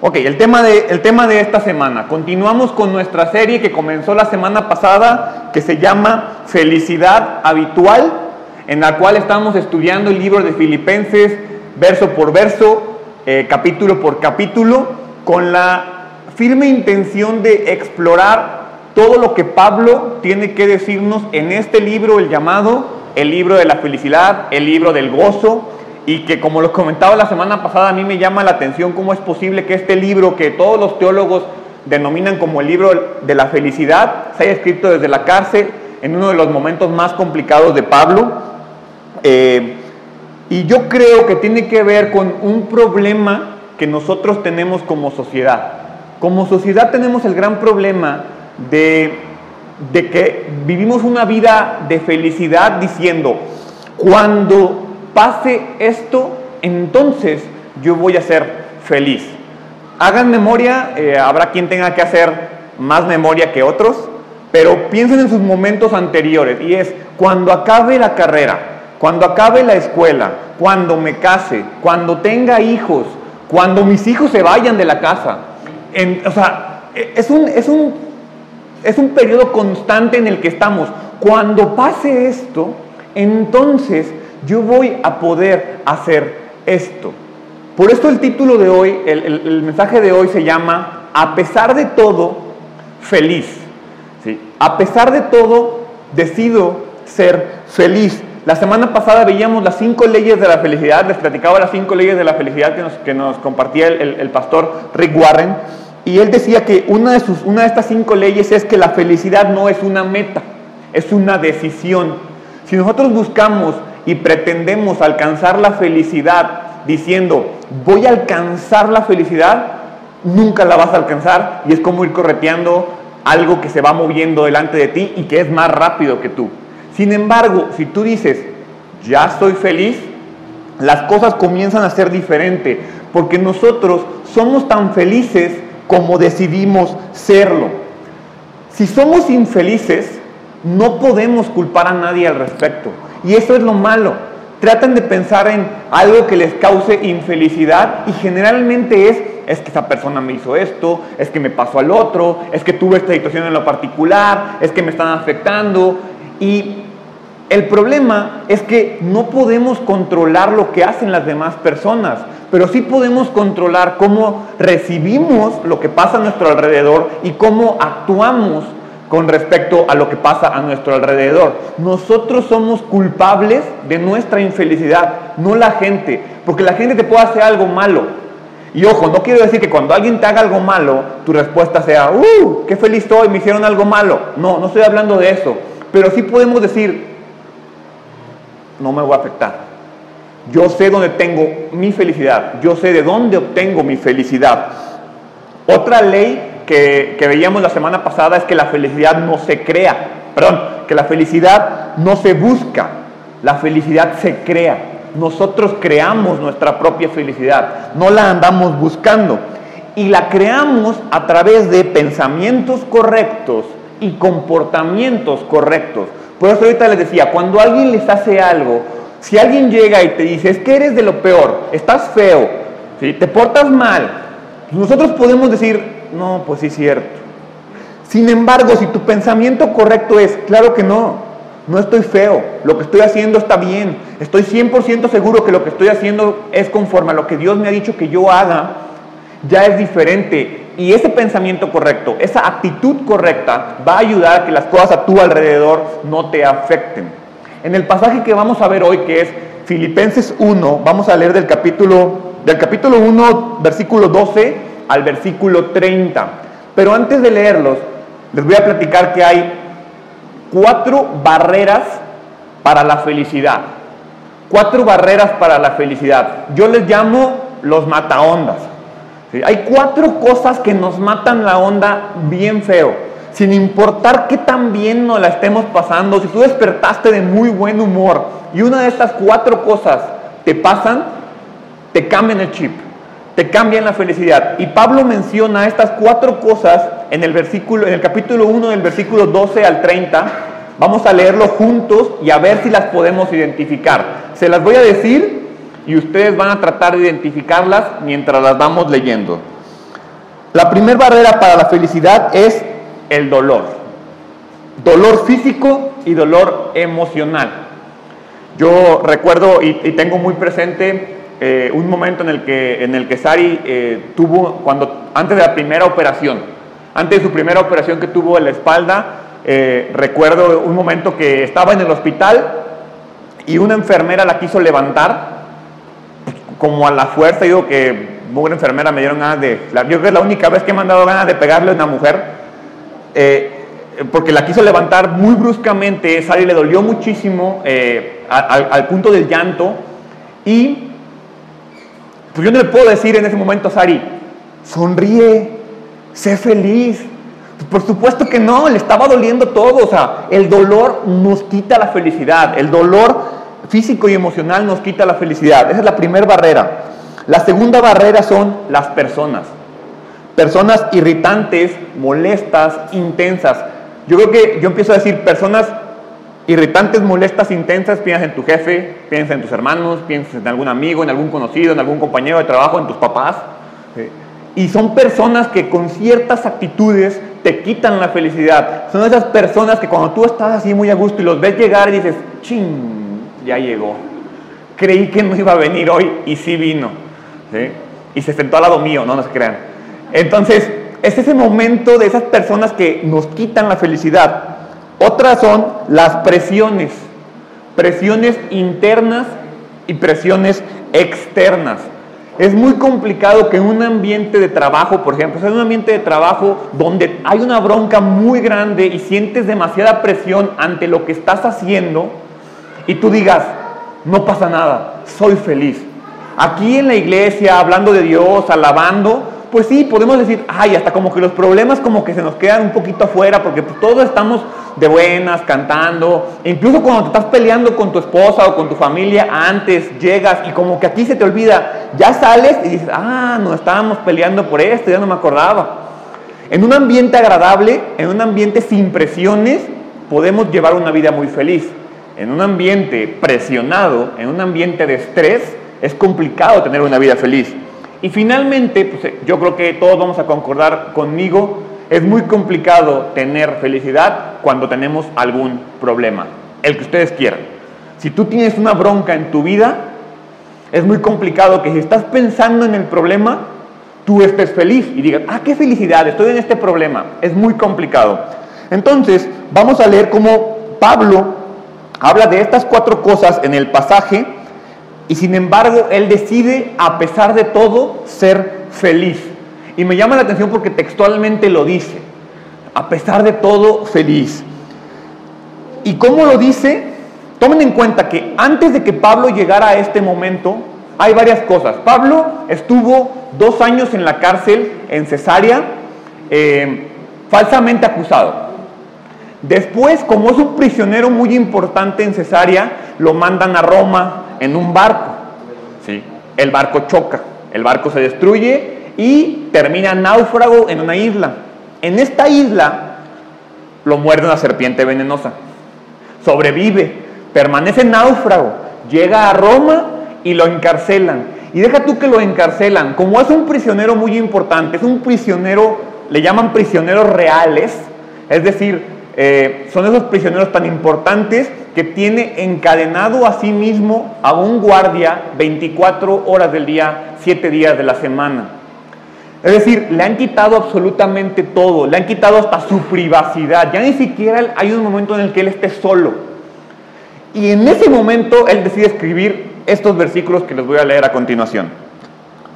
Ok, el tema, de, el tema de esta semana. Continuamos con nuestra serie que comenzó la semana pasada, que se llama Felicidad Habitual, en la cual estamos estudiando el libro de Filipenses verso por verso, eh, capítulo por capítulo, con la firme intención de explorar todo lo que Pablo tiene que decirnos en este libro, el llamado el libro de la felicidad, el libro del gozo, y que como lo comentaba la semana pasada, a mí me llama la atención cómo es posible que este libro que todos los teólogos denominan como el libro de la felicidad se haya escrito desde la cárcel en uno de los momentos más complicados de Pablo. Eh, y yo creo que tiene que ver con un problema que nosotros tenemos como sociedad. Como sociedad tenemos el gran problema de, de que vivimos una vida de felicidad diciendo, cuando pase esto, entonces yo voy a ser feliz. Hagan memoria, eh, habrá quien tenga que hacer más memoria que otros, pero piensen en sus momentos anteriores y es cuando acabe la carrera, cuando acabe la escuela, cuando me case, cuando tenga hijos, cuando mis hijos se vayan de la casa. o sea, e, es un, es, un, es un periodo constante en el que estamos. Cuando pase esto, entonces yo voy a poder hacer esto. Por esto el título de hoy, el, mensaje de hoy se llama, a pesar de todo, feliz. ¿Sí? A pesar de todo, decido ser feliz. La semana pasada veíamos las cinco leyes de la felicidad, les platicaba las cinco leyes de la felicidad que nos, que nos compartía el, el, pastor Rick Warren, y él decía que una de, sus, una de estas cinco leyes es que la felicidad no es una meta, es una decisión. Si nosotros buscamos y pretendemos alcanzar la felicidad diciendo, voy a alcanzar la felicidad, nunca la vas a alcanzar y es como ir correteando algo que se va moviendo delante de ti y que es más rápido que tú. Sin embargo, si tú dices, ya estoy feliz, las cosas comienzan a ser diferentes, porque nosotros somos tan felices como decidimos serlo. Si somos infelices, no podemos culpar a nadie al respecto. Y eso es lo malo. Tratan de pensar en algo que les cause infelicidad y generalmente es, es que esa persona me hizo esto, es que me pasó al otro, es que tuve esta situación en lo particular, es que me están afectando. Y el problema es que no podemos controlar lo que hacen las demás personas, pero sí podemos controlar cómo recibimos lo que pasa a nuestro alrededor y cómo actuamos con respecto a lo que pasa a nuestro alrededor. Nosotros somos culpables de nuestra infelicidad, no la gente, porque la gente te puede hacer algo malo. Y ojo, no quiero decir que cuando alguien te haga algo malo, tu respuesta sea, ¡uh! ¡Qué feliz estoy! Me hicieron algo malo. No, no estoy hablando de eso. Pero sí podemos decir, no me voy a afectar. Yo sé dónde tengo mi felicidad. Yo sé de dónde obtengo mi felicidad. Otra ley que, veíamos la semana pasada es que la felicidad no se crea, perdón, que la felicidad no se busca, la felicidad se crea. Nosotros creamos nuestra propia felicidad, no la andamos buscando. Y la creamos a través de pensamientos correctos y comportamientos correctos. Por eso ahorita les decía, cuando alguien les hace algo, si alguien llega y te dice, es que eres de lo peor, estás feo, ¿sí? te portas mal, nosotros podemos decir, no, pues sí es cierto. Sin embargo, si tu pensamiento correcto es, claro que no, no estoy feo, lo que estoy haciendo está bien, estoy 100% seguro que lo que estoy haciendo es conforme a lo que Dios me ha dicho que yo haga, ya es diferente. Y ese pensamiento correcto, esa actitud correcta va a ayudar a que las cosas a tu alrededor no te afecten. En el pasaje que vamos a ver hoy, que es Filipenses 1, vamos a leer del capítulo, del capítulo 1, versículo 12 al versículo 30. Pero antes de leerlos, les voy a platicar que hay cuatro barreras para la felicidad. Cuatro barreras para la felicidad. Yo les llamo los mataondas. Hay cuatro cosas que nos matan la onda bien feo. Sin importar qué tan bien nos la estemos pasando, si tú despertaste de muy buen humor y una de estas cuatro cosas te pasan, te cambian el chip te cambian la felicidad. Y Pablo menciona estas cuatro cosas en el, versículo, en el capítulo 1 del versículo 12 al 30. Vamos a leerlo juntos y a ver si las podemos identificar. Se las voy a decir y ustedes van a tratar de identificarlas mientras las vamos leyendo. La primera barrera para la felicidad es el dolor. Dolor físico y dolor emocional. Yo recuerdo y, tengo muy presente eh, un momento en el que, en el que Sari eh, tuvo, cuando, antes de la primera operación, antes de su primera operación que tuvo en la espalda, eh, recuerdo un momento que estaba en el hospital y una enfermera la quiso levantar, como a la fuerza, digo que una enfermera me dieron ganas de, yo creo que es la única vez que me han dado ganas de pegarle a una mujer, porque la quiso levantar muy bruscamente, Sari le dolió muchísimo al, al punto del llanto y pues yo no le puedo decir en ese momento a Sari, sonríe, sé feliz. Por supuesto que no, le estaba doliendo todo. O sea, el dolor nos quita la felicidad. El dolor físico y emocional nos quita la felicidad. Esa es la primera barrera. La segunda barrera son las personas. Personas irritantes, molestas, intensas. Yo creo que yo empiezo a decir personas irritantes, molestas, intensas, piensas en tu jefe, piensas en tus hermanos, piensas en algún amigo, en algún conocido, en algún compañero de trabajo, en tus papás. Y son personas que con ciertas actitudes te quitan la felicidad. Son esas personas que cuando tú estás así muy a gusto y los ves llegar y dices, ching, ya llegó. Creí que no iba a venir hoy y sí vino. Y se sentó al lado mío, no nos crean. Entonces, es ese momento de esas personas que nos quitan la felicidad. Otras son las presiones, presiones internas y presiones externas. Es muy complicado que en un ambiente de trabajo, por ejemplo, en un ambiente de trabajo donde hay una bronca muy grande y sientes demasiada presión ante lo que estás haciendo y tú digas, no pasa nada, soy feliz. Aquí en la iglesia, hablando de Dios, alabando, pues sí, podemos decir, ay, hasta como que los problemas como que se nos quedan un poquito afuera, porque todos estamos de buenas, cantando, incluso cuando te estás peleando con tu esposa o con tu familia, antes llegas y como que aquí se te olvida, ya sales y dices, ah, no estábamos peleando por esto, ya no me acordaba. En un ambiente agradable, en un ambiente sin presiones, podemos llevar una vida muy feliz. En un ambiente presionado, en un ambiente de estrés, es complicado tener una vida feliz. Y finalmente, pues, yo creo que todos vamos a concordar conmigo, es muy complicado tener felicidad cuando tenemos algún problema, el que ustedes quieran. Si tú tienes una bronca en tu vida, es muy complicado que si estás pensando en el problema, tú estés feliz y digas, ah, qué felicidad, estoy en este problema. Es muy complicado. Entonces, vamos a leer cómo Pablo habla de estas cuatro cosas en el pasaje y sin embargo, él decide, a pesar de todo, ser feliz. Y me llama la atención porque textualmente lo dice. A pesar de todo, feliz. ¿Y cómo lo dice? Tomen en cuenta que antes de que Pablo llegara a este momento, hay varias cosas. Pablo estuvo dos años en la cárcel en Cesarea, eh, falsamente acusado. Después, como es un prisionero muy importante en Cesarea, lo mandan a Roma en un barco. ¿sí? El barco choca, el barco se destruye y termina náufrago en una isla. En esta isla lo muerde una serpiente venenosa. Sobrevive, permanece náufrago, llega a Roma y lo encarcelan. Y deja tú que lo encarcelan. Como es un prisionero muy importante, es un prisionero, le llaman prisioneros reales, es decir, eh, son esos prisioneros tan importantes que tiene encadenado a sí mismo a un guardia 24 horas del día, 7 días de la semana. Es decir, le han quitado absolutamente todo, le han quitado hasta su privacidad. Ya ni siquiera hay un momento en el que él esté solo. Y en ese momento él decide escribir estos versículos que les voy a leer a continuación.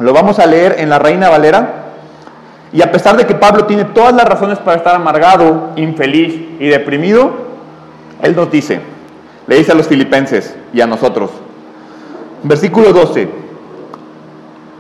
Lo vamos a leer en la Reina Valera. Y a pesar de que Pablo tiene todas las razones para estar amargado, infeliz y deprimido, él nos dice, le dice a los filipenses y a nosotros. Versículo 12.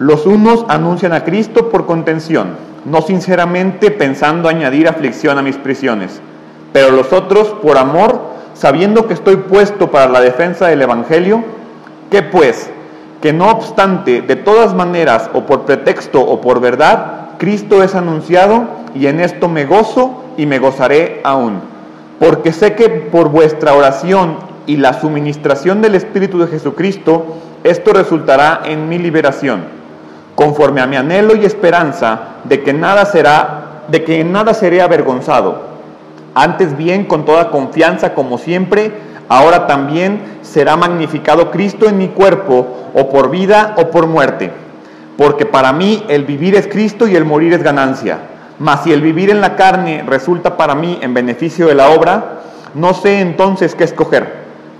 Los unos anuncian a Cristo por contención, no sinceramente pensando añadir aflicción a mis prisiones, pero los otros por amor, sabiendo que estoy puesto para la defensa del Evangelio, ¿qué pues? Que no obstante, de todas maneras, o por pretexto o por verdad, Cristo es anunciado y en esto me gozo y me gozaré aún. Porque sé que por vuestra oración y la suministración del Espíritu de Jesucristo, esto resultará en mi liberación, conforme a mi anhelo y esperanza de que nada será, de que en nada seré avergonzado. Antes bien, con toda confianza, como siempre, ahora también será magnificado Cristo en mi cuerpo, o por vida o por muerte. Porque para mí el vivir es Cristo y el morir es ganancia. Mas si el vivir en la carne resulta para mí en beneficio de la obra, no sé entonces qué escoger,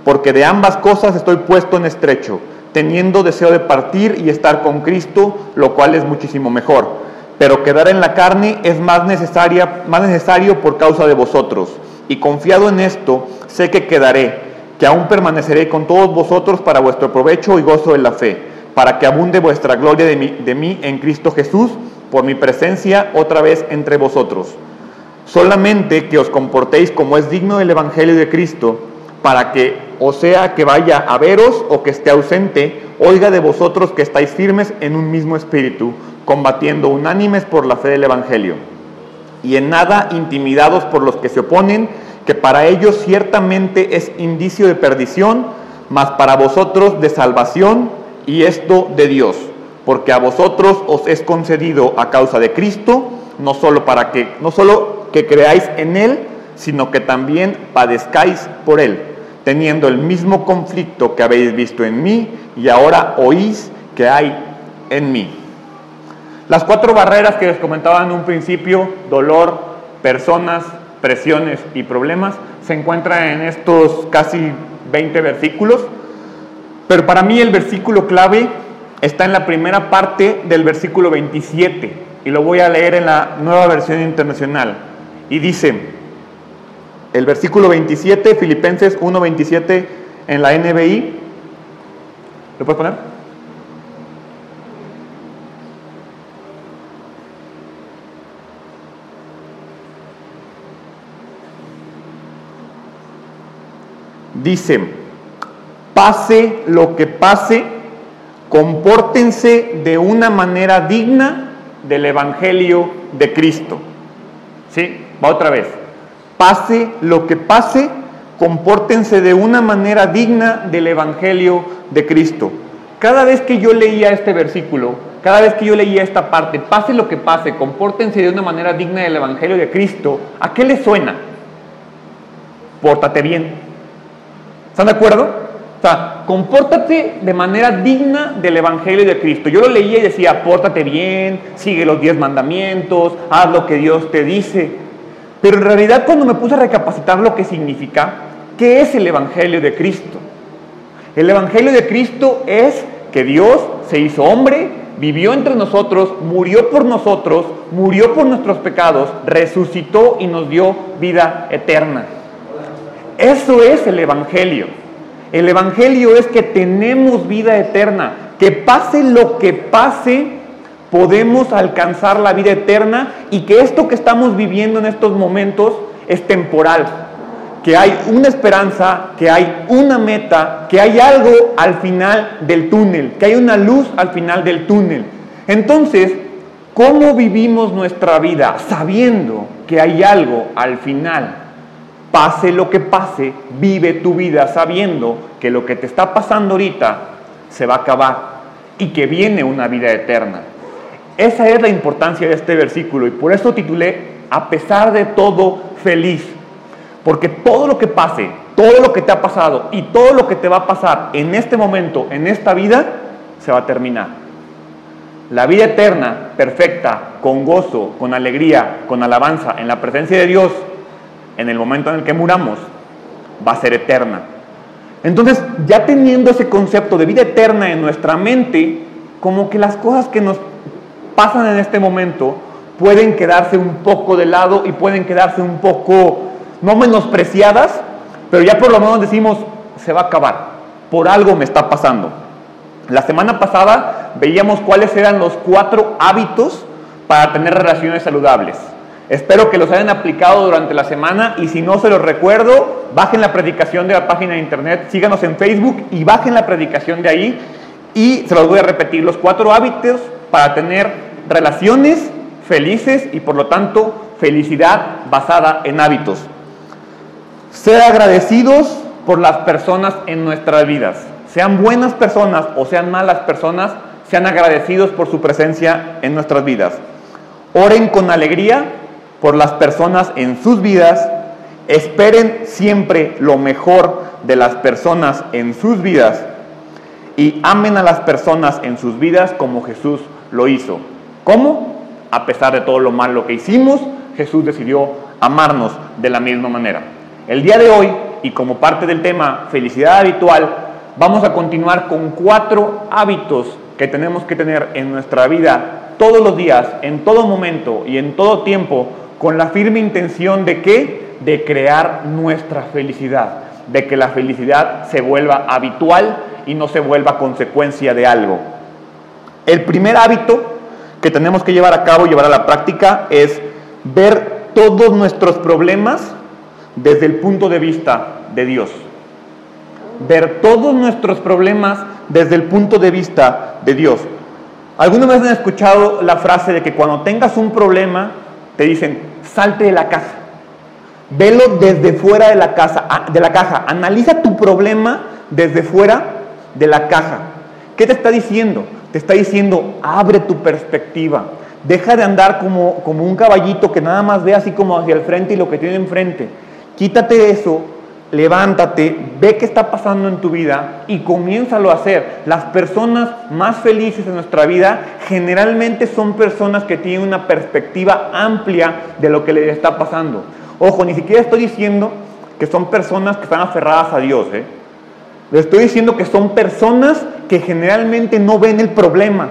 porque de ambas cosas estoy puesto en estrecho, teniendo deseo de partir y estar con Cristo, lo cual es muchísimo mejor. Pero quedar en la carne es más, necesaria, más necesario por causa de vosotros. Y confiado en esto, sé que quedaré, que aún permaneceré con todos vosotros para vuestro provecho y gozo de la fe, para que abunde vuestra gloria de mí, de mí en Cristo Jesús por mi presencia otra vez entre vosotros. Solamente que os comportéis como es digno del Evangelio de Cristo, para que, o sea que vaya a veros o que esté ausente, oiga de vosotros que estáis firmes en un mismo espíritu, combatiendo unánimes por la fe del Evangelio, y en nada intimidados por los que se oponen, que para ellos ciertamente es indicio de perdición, mas para vosotros de salvación, y esto de Dios, porque a vosotros os es concedido a causa de Cristo, no solo para que no solo que creáis en él, sino que también padezcáis por él teniendo el mismo conflicto que habéis visto en mí y ahora oís que hay en mí. Las cuatro barreras que les comentaba en un principio, dolor, personas, presiones y problemas, se encuentran en estos casi 20 versículos, pero para mí el versículo clave está en la primera parte del versículo 27 y lo voy a leer en la nueva versión internacional. Y dice, el versículo 27, Filipenses 1.27 en la NBI. ¿Lo puedes poner? Dice, pase lo que pase, compórtense de una manera digna del Evangelio de Cristo. ¿Sí? Va otra vez pase lo que pase, compórtense de una manera digna del Evangelio de Cristo. Cada vez que yo leía este versículo, cada vez que yo leía esta parte, pase lo que pase, compórtense de una manera digna del Evangelio de Cristo, ¿a qué le suena? Pórtate bien. ¿Están de acuerdo? O sea, compórtate de manera digna del Evangelio de Cristo. Yo lo leía y decía, pórtate bien, sigue los diez mandamientos, haz lo que Dios te dice. Pero en realidad cuando me puse a recapacitar lo que significa, ¿qué es el Evangelio de Cristo? El Evangelio de Cristo es que Dios se hizo hombre, vivió entre nosotros, murió por nosotros, murió por nuestros pecados, resucitó y nos dio vida eterna. Eso es el Evangelio. El Evangelio es que tenemos vida eterna, que pase lo que pase, podemos alcanzar la vida eterna y que esto que estamos viviendo en estos momentos es temporal, que hay una esperanza, que hay una meta, que hay algo al final del túnel, que hay una luz al final del túnel. Entonces, ¿cómo vivimos nuestra vida sabiendo que hay algo al final? Pase lo que pase, vive tu vida sabiendo que lo que te está pasando ahorita se va a acabar y que viene una vida eterna. Esa es la importancia de este versículo y por eso titulé A pesar de todo, feliz. Porque todo lo que pase, todo lo que te ha pasado y todo lo que te va a pasar en este momento, en esta vida, se va a terminar. La vida eterna, perfecta, con gozo, con alegría, con alabanza, en la presencia de Dios, en el momento en el que muramos, va a ser eterna. Entonces, ya teniendo ese concepto de vida eterna en nuestra mente, como que las cosas que nos pasan en este momento pueden quedarse un poco de lado y pueden quedarse un poco, no menospreciadas, pero ya por lo menos decimos, se va a acabar, por algo me está pasando. La semana pasada veíamos cuáles eran los cuatro hábitos para tener relaciones saludables. Espero que los hayan aplicado durante la semana y si no se los recuerdo, bajen la predicación de la página de internet, síganos en Facebook y bajen la predicación de ahí y se los voy a repetir, los cuatro hábitos para tener relaciones felices y por lo tanto felicidad basada en hábitos. Ser agradecidos por las personas en nuestras vidas. Sean buenas personas o sean malas personas, sean agradecidos por su presencia en nuestras vidas. Oren con alegría por las personas en sus vidas, esperen siempre lo mejor de las personas en sus vidas y amen a las personas en sus vidas como Jesús lo hizo. ¿Cómo? A pesar de todo lo malo que hicimos, Jesús decidió amarnos de la misma manera. El día de hoy, y como parte del tema felicidad habitual, vamos a continuar con cuatro hábitos que tenemos que tener en nuestra vida todos los días, en todo momento y en todo tiempo con la firme intención de qué? De crear nuestra felicidad, de que la felicidad se vuelva habitual y no se vuelva consecuencia de algo. El primer hábito que tenemos que llevar a cabo, llevar a la práctica, es ver todos nuestros problemas desde el punto de vista de Dios. Ver todos nuestros problemas desde el punto de vista de Dios. Alguna vez han escuchado la frase de que cuando tengas un problema, te dicen, salte de la casa. Velo desde fuera de la, casa, de la caja. Analiza tu problema desde fuera de la caja. ¿Qué te está diciendo? Te está diciendo, abre tu perspectiva. Deja de andar como, como un caballito que nada más ve así como hacia el frente y lo que tiene enfrente. Quítate eso levántate, ve qué está pasando en tu vida y comiénzalo a hacer. Las personas más felices en nuestra vida generalmente son personas que tienen una perspectiva amplia de lo que les está pasando. Ojo, ni siquiera estoy diciendo que son personas que están aferradas a Dios. ¿eh? Les estoy diciendo que son personas que generalmente no ven el problema,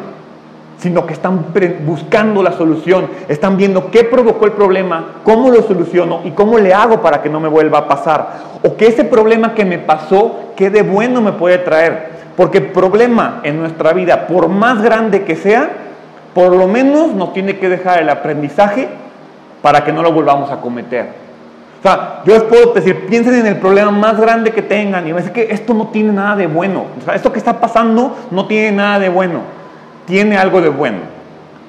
sino que están buscando la solución, están viendo qué provocó el problema, cómo lo soluciono y cómo le hago para que no me vuelva a pasar. O que ese problema que me pasó, qué de bueno me puede traer. Porque el problema en nuestra vida, por más grande que sea, por lo menos nos tiene que dejar el aprendizaje para que no lo volvamos a cometer. O sea, yo les puedo decir, piensen en el problema más grande que tengan y me dicen que esto no tiene nada de bueno. O sea, esto que está pasando no tiene nada de bueno tiene algo de bueno.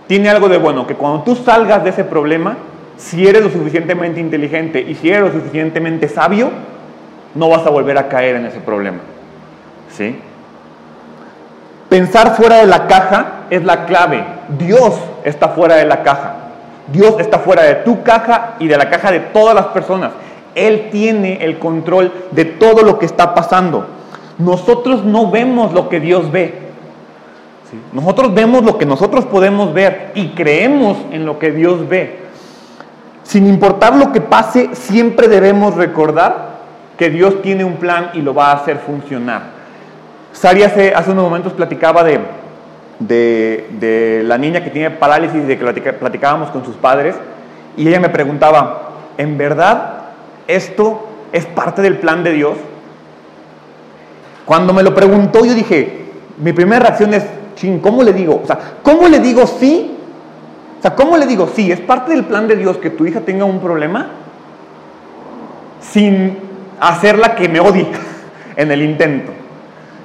Tiene algo de bueno, que cuando tú salgas de ese problema, si eres lo suficientemente inteligente y si eres lo suficientemente sabio, no vas a volver a caer en ese problema. ¿Sí? Pensar fuera de la caja es la clave. Dios está fuera de la caja. Dios está fuera de tu caja y de la caja de todas las personas. Él tiene el control de todo lo que está pasando. Nosotros no vemos lo que Dios ve. Nosotros vemos lo que nosotros podemos ver y creemos en lo que Dios ve. Sin importar lo que pase, siempre debemos recordar que Dios tiene un plan y lo va a hacer funcionar. Sari hace, hace unos momentos platicaba de, de, la niña que tiene parálisis, de que platicábamos con sus padres, y ella me preguntaba, ¿en verdad esto es parte del plan de Dios? Cuando me lo preguntó, yo dije, mi primera reacción es, ¿cómo le digo? O sea, ¿cómo le digo sí? O sea, ¿cómo le digo sí? ¿Es parte del plan de Dios que tu hija tenga un problema? Sin hacerla que me odie en el intento.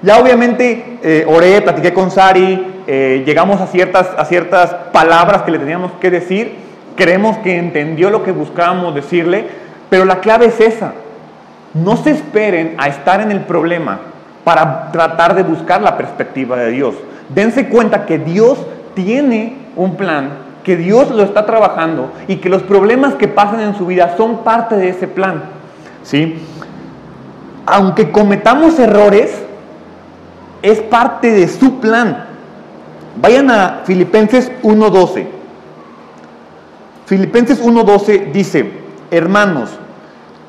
Ya obviamente eh, oré, platiqué con Sari, eh, llegamos a ciertas, a ciertas palabras que le teníamos que decir, creemos que entendió lo que buscábamos decirle, pero la clave es esa. No se esperen a estar en el problema para tratar de buscar la perspectiva de Dios. Dense cuenta que Dios tiene un plan, que Dios lo está trabajando y que los problemas que pasan en su vida son parte de ese plan. ¿Sí? Aunque cometamos errores, es parte de su plan. Vayan a Filipenses 1.12. Filipenses 1.12 dice, hermanos,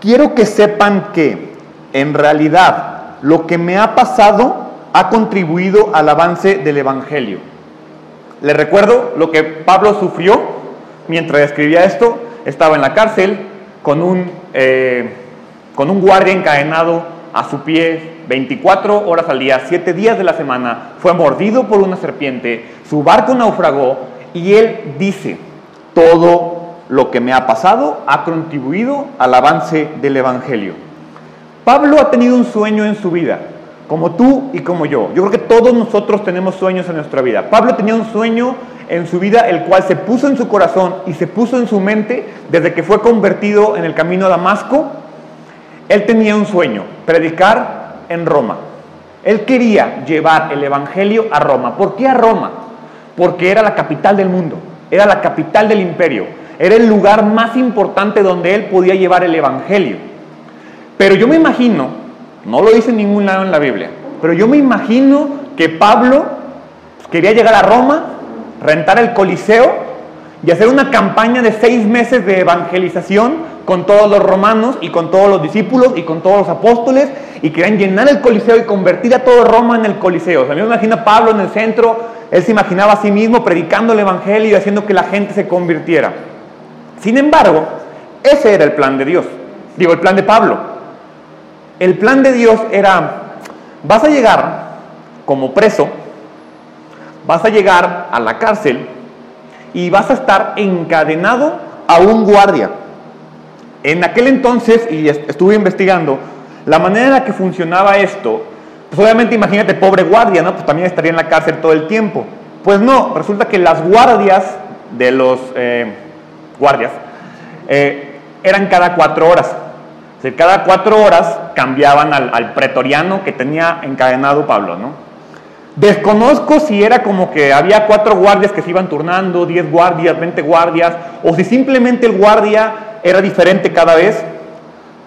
quiero que sepan que en realidad lo que me ha pasado ha contribuido al avance del Evangelio. Le recuerdo lo que Pablo sufrió mientras escribía esto. Estaba en la cárcel con un, eh, con un guardia encadenado a su pie 24 horas al día, 7 días de la semana. Fue mordido por una serpiente, su barco naufragó y él dice, todo lo que me ha pasado ha contribuido al avance del Evangelio. Pablo ha tenido un sueño en su vida, como tú y como yo. Yo creo que todos nosotros tenemos sueños en nuestra vida. Pablo tenía un sueño en su vida, el cual se puso en su corazón y se puso en su mente desde que fue convertido en el camino a Damasco. Él tenía un sueño, predicar en Roma. Él quería llevar el Evangelio a Roma. ¿Por qué a Roma? Porque era la capital del mundo, era la capital del imperio, era el lugar más importante donde él podía llevar el Evangelio. Pero yo me imagino, no lo dice en ningún lado en la Biblia, pero yo me imagino que Pablo quería llegar a Roma, rentar el Coliseo y hacer una campaña de seis meses de evangelización con todos los romanos y con todos los discípulos y con todos los apóstoles y querían llenar el Coliseo y convertir a todo Roma en el Coliseo. O sea, me imagino a Pablo en el centro, él se imaginaba a sí mismo predicando el Evangelio y haciendo que la gente se convirtiera. Sin embargo, ese era el plan de Dios, digo, el plan de Pablo. El plan de Dios era, vas a llegar como preso, vas a llegar a la cárcel y vas a estar encadenado a un guardia. En aquel entonces, y estuve investigando, la manera en la que funcionaba esto, pues obviamente imagínate, pobre guardia, ¿no? Pues también estaría en la cárcel todo el tiempo. Pues no, resulta que las guardias de los eh, guardias eh, eran cada cuatro horas. O sea, cada cuatro horas cambiaban al, al, pretoriano que tenía encadenado Pablo, ¿no? Desconozco si era como que había cuatro guardias que se iban turnando, diez guardias, veinte guardias, o si simplemente el guardia era diferente cada vez.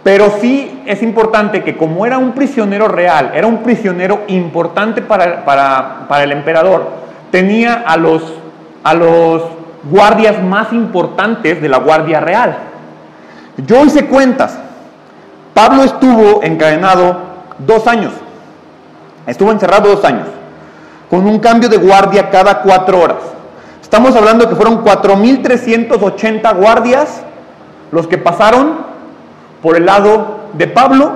Pero sí es importante que como era un prisionero real, era un prisionero importante para, para, el emperador, tenía a los, a los guardias más importantes de la Guardia Real. Yo hice cuentas. Pablo estuvo encadenado dos años. Estuvo encerrado dos años, con un cambio de guardia cada cuatro horas. Estamos hablando que fueron 4.380 guardias los que pasaron por el lado de Pablo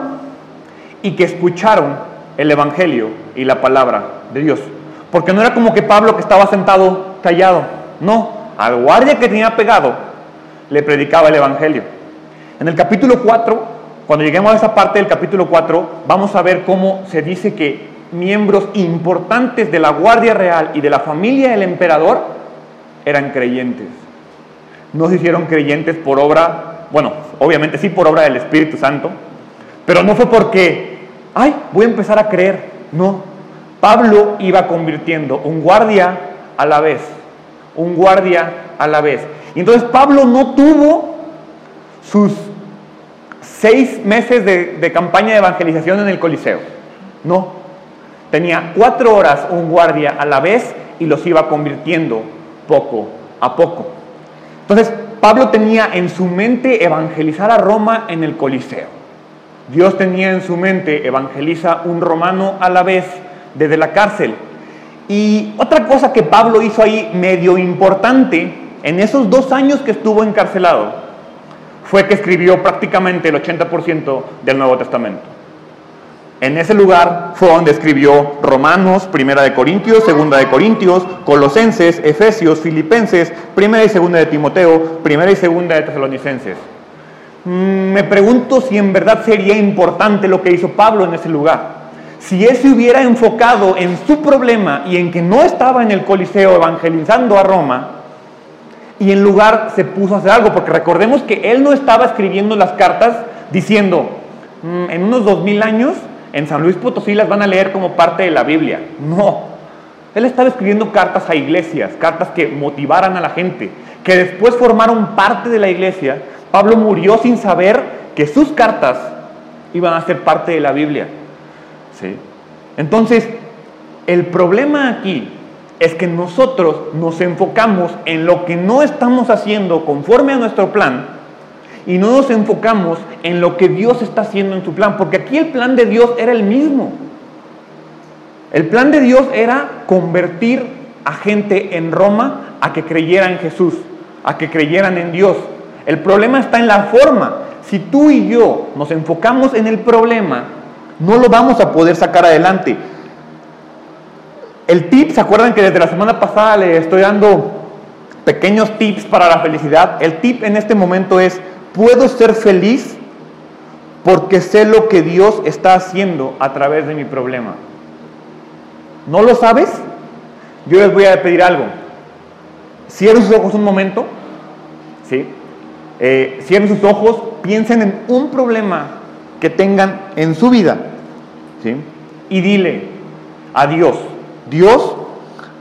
y que escucharon el Evangelio y la palabra de Dios. Porque no era como que Pablo que estaba sentado callado, no, al guardia que tenía pegado le predicaba el Evangelio. En el capítulo 4, cuando lleguemos a esa parte del capítulo 4, vamos a ver cómo se dice que miembros importantes de la Guardia Real y de la familia del emperador eran creyentes. No se hicieron creyentes por obra bueno, obviamente sí por obra del Espíritu Santo, pero no fue porque, ay, voy a empezar a creer. No, Pablo iba convirtiendo un guardia a la vez, un guardia a la vez. Entonces Pablo no tuvo sus seis meses de campaña de evangelización en el Coliseo. No, tenía cuatro horas un guardia a la vez y los iba convirtiendo poco a poco. Entonces, Pablo tenía en su mente evangelizar a Roma en el Coliseo. Dios tenía en su mente evangeliza un romano a la vez desde la cárcel. Y otra cosa que Pablo hizo ahí medio importante en esos dos años que estuvo encarcelado fue que escribió prácticamente el 80% del Nuevo Testamento. En ese lugar fue donde escribió Romanos, Primera de Corintios, Segunda de Corintios, Colosenses, Efesios, Filipenses, Primera y Segunda de Timoteo, Primera y Segunda de Tesalonicenses. Mm, me pregunto si en verdad sería importante lo que hizo Pablo en ese lugar. Si él se hubiera enfocado en su problema y en que no estaba en el Coliseo evangelizando a Roma, y en lugar se puso a hacer algo, porque recordemos que él no estaba escribiendo las cartas diciendo, mm, en unos dos mil años en San Luis Potosí las van a leer como parte de la Biblia. No. Él estaba escribiendo cartas a iglesias, cartas que motivaran a la gente, que después formaron parte de la iglesia. Pablo murió sin saber que sus cartas iban a ser parte de la Biblia. ¿Sí? Entonces, el problema aquí es que nosotros nos enfocamos en lo que no estamos haciendo conforme a nuestro plan y no nos enfocamos en lo que Dios está haciendo en su plan, porque aquí el plan de Dios era el mismo. El plan de Dios era convertir a gente en Roma a que creyeran en Jesús, a que creyeran en Dios. El problema está en la forma. Si tú y yo nos enfocamos en el problema, no lo vamos a poder sacar adelante. El tip, ¿se acuerdan que desde la semana pasada le estoy dando pequeños tips para la felicidad. El tip en este momento es, puedo ser feliz porque sé lo que Dios está haciendo a través de mi problema. ¿No lo sabes? Yo les voy a pedir algo. Cierren sus ojos un momento. ¿sí? Eh, cierren sus ojos, piensen en un problema que tengan en su vida. ¿sí? Y dile a Dios, Dios,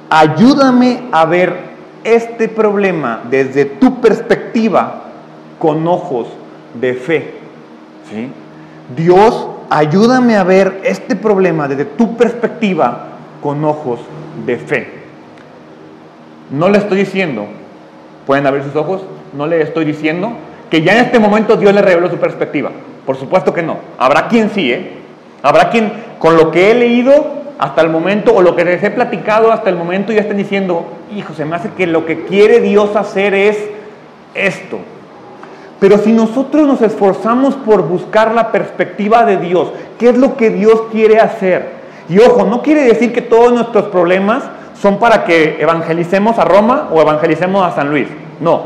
ayúdame a ver este problema desde tu perspectiva con ojos de fe. ¿sí? Dios, ayúdame a ver este problema desde tu perspectiva con ojos de fe. No le estoy diciendo, pueden abrir sus ojos, no le estoy diciendo que ya en este momento Dios le reveló su perspectiva. Por supuesto que no. Habrá quien sí, ¿eh? Habrá quien con lo que he leído hasta el momento o lo que les he platicado hasta el momento ya estén diciendo, hijo, se me hace que lo que quiere Dios hacer es esto. Pero si nosotros nos esforzamos por buscar la perspectiva de Dios, ¿qué es lo que Dios quiere hacer? Y ojo, no quiere decir que todos nuestros problemas son para que evangelicemos a Roma o evangelicemos a San Luis. No.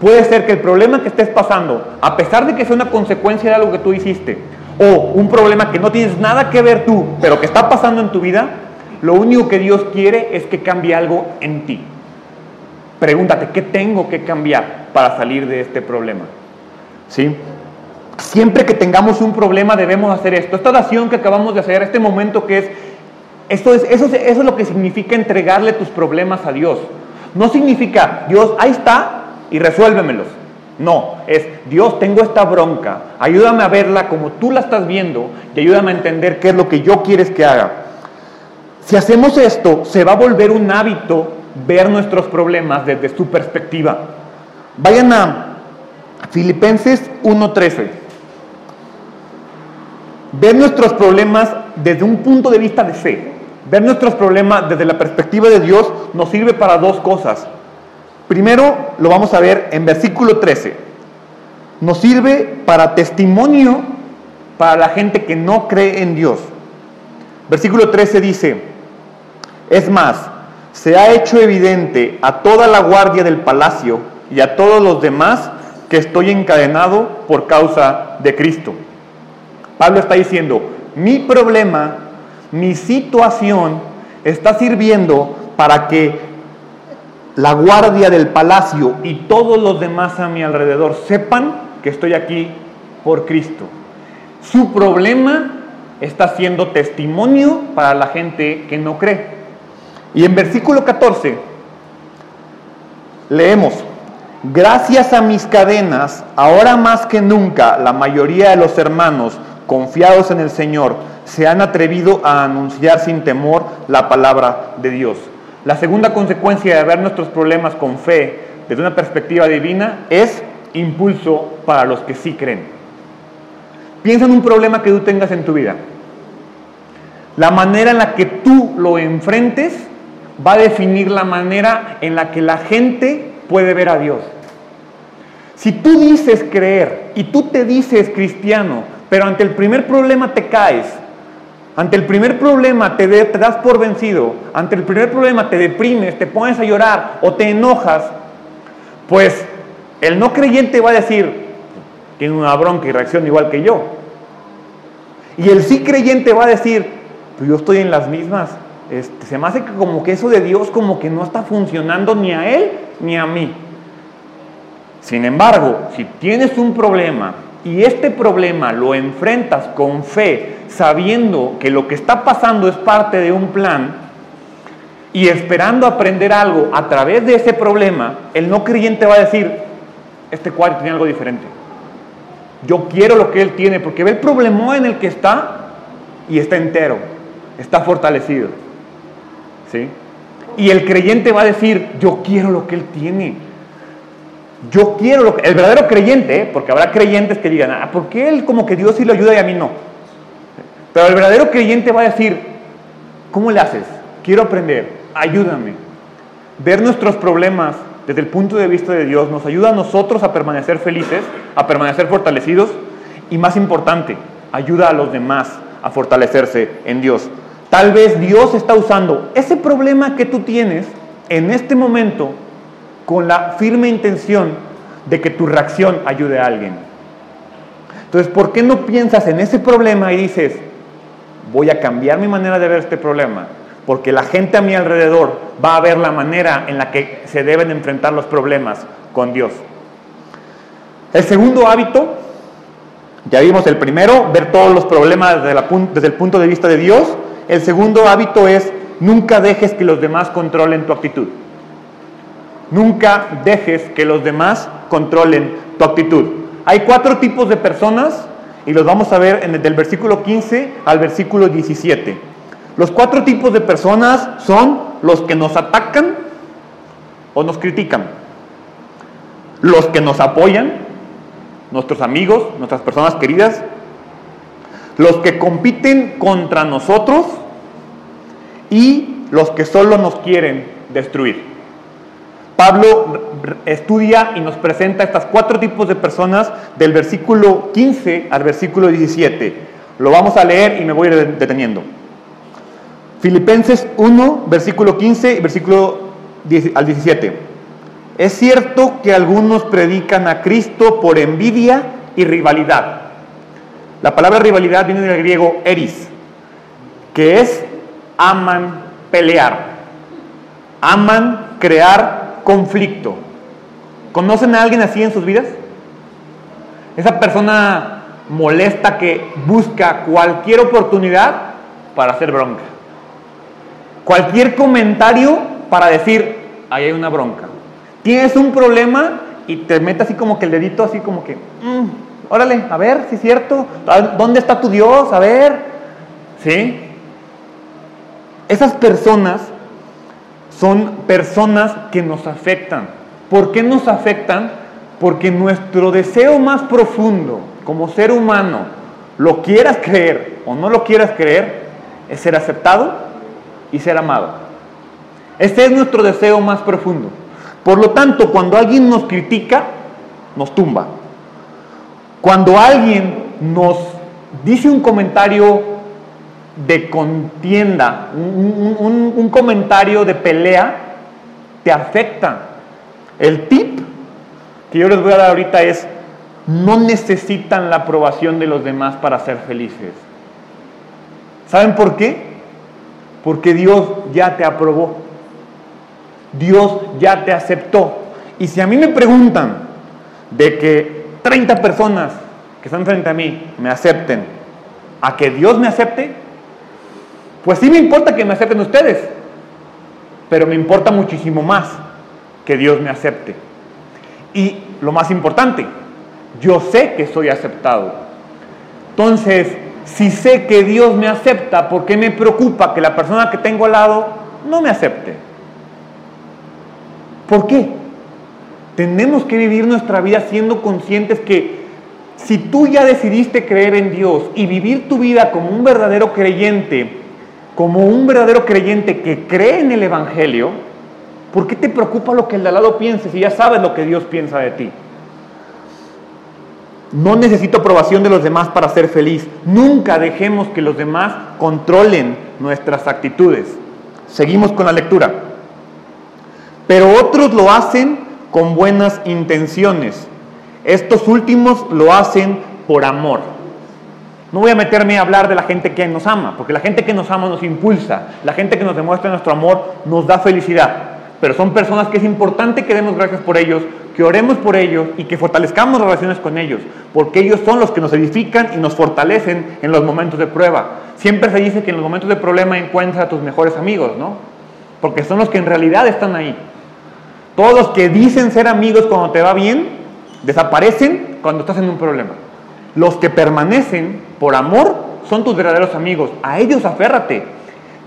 Puede ser que el problema que estés pasando, a pesar de que sea una consecuencia de algo que tú hiciste, o un problema que no tienes nada que ver tú, pero que está pasando en tu vida, lo único que Dios quiere es que cambie algo en ti. Pregúntate, ¿qué tengo que cambiar para salir de este problema? ¿Sí? Siempre que tengamos un problema debemos hacer esto. Esta oración que acabamos de hacer, este momento que es, esto es eso, es, eso es lo que significa entregarle tus problemas a Dios. No significa, Dios, ahí está y resuélvemelos. No, es Dios, tengo esta bronca, ayúdame a verla como tú la estás viendo y ayúdame a entender qué es lo que yo quieres que haga. Si hacemos esto, se va a volver un hábito ver nuestros problemas desde su perspectiva. Vayan a Filipenses 1.13. Ver nuestros problemas desde un punto de vista de fe. Ver nuestros problemas desde la perspectiva de Dios nos sirve para dos cosas. Primero lo vamos a ver en versículo 13. Nos sirve para testimonio para la gente que no cree en Dios. Versículo 13 dice, es más, se ha hecho evidente a toda la guardia del palacio y a todos los demás que estoy encadenado por causa de Cristo. Pablo está diciendo, mi problema, mi situación está sirviendo para que la guardia del palacio y todos los demás a mi alrededor sepan que estoy aquí por Cristo. Su problema está siendo testimonio para la gente que no cree. Y en versículo 14 leemos, gracias a mis cadenas, ahora más que nunca la mayoría de los hermanos confiados en el Señor se han atrevido a anunciar sin temor la palabra de Dios. La segunda consecuencia de ver nuestros problemas con fe desde una perspectiva divina es impulso para los que sí creen. Piensa en un problema que tú tengas en tu vida. La manera en la que tú lo enfrentes va a definir la manera en la que la gente puede ver a Dios. Si tú dices creer y tú te dices cristiano, pero ante el primer problema te caes, ante el primer problema te, das por vencido, ante el primer problema te deprimes, te pones a llorar o te enojas, pues el no creyente va a decir, tiene una bronca y reacciona igual que yo. Y el sí creyente va a decir, pues yo estoy en las mismas. Este, se me hace que como que eso de Dios como que no está funcionando ni a él ni a mí. Sin embargo, si tienes un problema y este problema lo enfrentas con fe, sabiendo que lo que está pasando es parte de un plan y esperando aprender algo a través de ese problema, el no creyente va a decir, este cuadro tiene algo diferente. Yo quiero lo que él tiene, porque ve el problema en el que está y está entero, está fortalecido. ¿Sí? Y el creyente va a decir, yo quiero lo que él tiene. Yo quiero lo que... El verdadero creyente, ¿eh? porque habrá creyentes que digan, ah, ¿por qué él como que Dios sí lo ayuda y a mí no? Pero el verdadero creyente va a decir, ¿cómo le haces? Quiero aprender, ayúdame. Ver nuestros problemas desde el punto de vista de Dios nos ayuda a nosotros a permanecer felices, a permanecer fortalecidos y más importante, ayuda a los demás a fortalecerse en Dios. Tal vez Dios está usando ese problema que tú tienes en este momento con la firme intención de que tu reacción ayude a alguien. Entonces, ¿por qué no piensas en ese problema y dices, voy a cambiar mi manera de ver este problema? Porque la gente a mi alrededor va a ver la manera en la que se deben enfrentar los problemas con Dios. El segundo hábito, ya vimos el primero, ver todos los problemas desde, desde el punto de vista de Dios. El segundo hábito es nunca dejes que los demás controlen tu actitud. Nunca dejes que los demás controlen tu actitud. Hay cuatro tipos de personas y los vamos a ver en el, versículo 15 al versículo 17. Los cuatro tipos de personas son los que nos atacan o nos critican, los que nos apoyan, nuestros amigos, nuestras personas queridas, los que compiten contra nosotros y los que solo nos quieren destruir. Pablo estudia y nos presenta estos cuatro tipos de personas del versículo 15 al versículo 17. Lo vamos a leer y me voy deteniendo. Filipenses 1, versículo 15 y versículo al 17. Es cierto que algunos predican a Cristo por envidia y rivalidad. La palabra rivalidad viene del griego eris, que es aman pelear, aman crear conflicto. ¿Conocen a alguien así en sus vidas? Esa persona molesta que busca cualquier oportunidad para hacer bronca. Cualquier comentario para decir, ahí hay una bronca. Tienes un problema y te mete así como que el dedito así como que, mm, órale, a ver si es cierto, ¿dónde está tu Dios? A ver, ¿sí? Esas personas son personas que nos afectan. ¿Por qué nos afectan? Porque nuestro deseo más profundo como ser humano, lo quieras creer o no lo quieras creer, es ser aceptado y ser amado. Ese es nuestro deseo más profundo. Por lo tanto, cuando alguien nos critica, nos tumba. Cuando alguien nos dice un comentario de contienda, un, comentario de pelea, te afecta. El tip que yo les voy a dar ahorita es, no necesitan la aprobación de los demás para ser felices. ¿Saben por qué? Porque Dios ya te aprobó. Dios ya te aceptó. Y si a mí me preguntan de que 30 personas que están frente a mí me acepten, a que Dios me acepte, pues sí me importa que me acepten ustedes, pero me importa muchísimo más que Dios me acepte. Y lo más importante, yo sé que soy aceptado. Entonces, si sé que Dios me acepta, ¿por qué me preocupa que la persona que tengo al lado no me acepte? ¿Por qué? Tenemos que vivir nuestra vida siendo conscientes que si tú ya decidiste creer en Dios y vivir tu vida como un verdadero creyente, como un verdadero creyente que cree en el Evangelio, ¿por qué te preocupa lo que el de al lado piense si ya sabes lo que Dios piensa de ti? No necesito aprobación de los demás para ser feliz. Nunca dejemos que los demás controlen nuestras actitudes. Seguimos con la lectura. Pero otros lo hacen con buenas intenciones. Estos últimos lo hacen por amor. No voy a meterme a hablar de la gente que nos ama, porque la gente que nos ama nos impulsa, la gente que nos demuestra nuestro amor nos da felicidad. Pero son personas que es importante que demos gracias por ellos, que oremos por ellos y que fortalezcamos relaciones con ellos, porque ellos son los que nos edifican y nos fortalecen en los momentos de prueba. Siempre se dice que en los momentos de problema encuentras a tus mejores amigos, ¿no? Porque son los que en realidad están ahí. Todos los que dicen ser amigos cuando te va bien, desaparecen cuando estás en un problema. Los que permanecen por amor son tus verdaderos amigos. A ellos aférrate.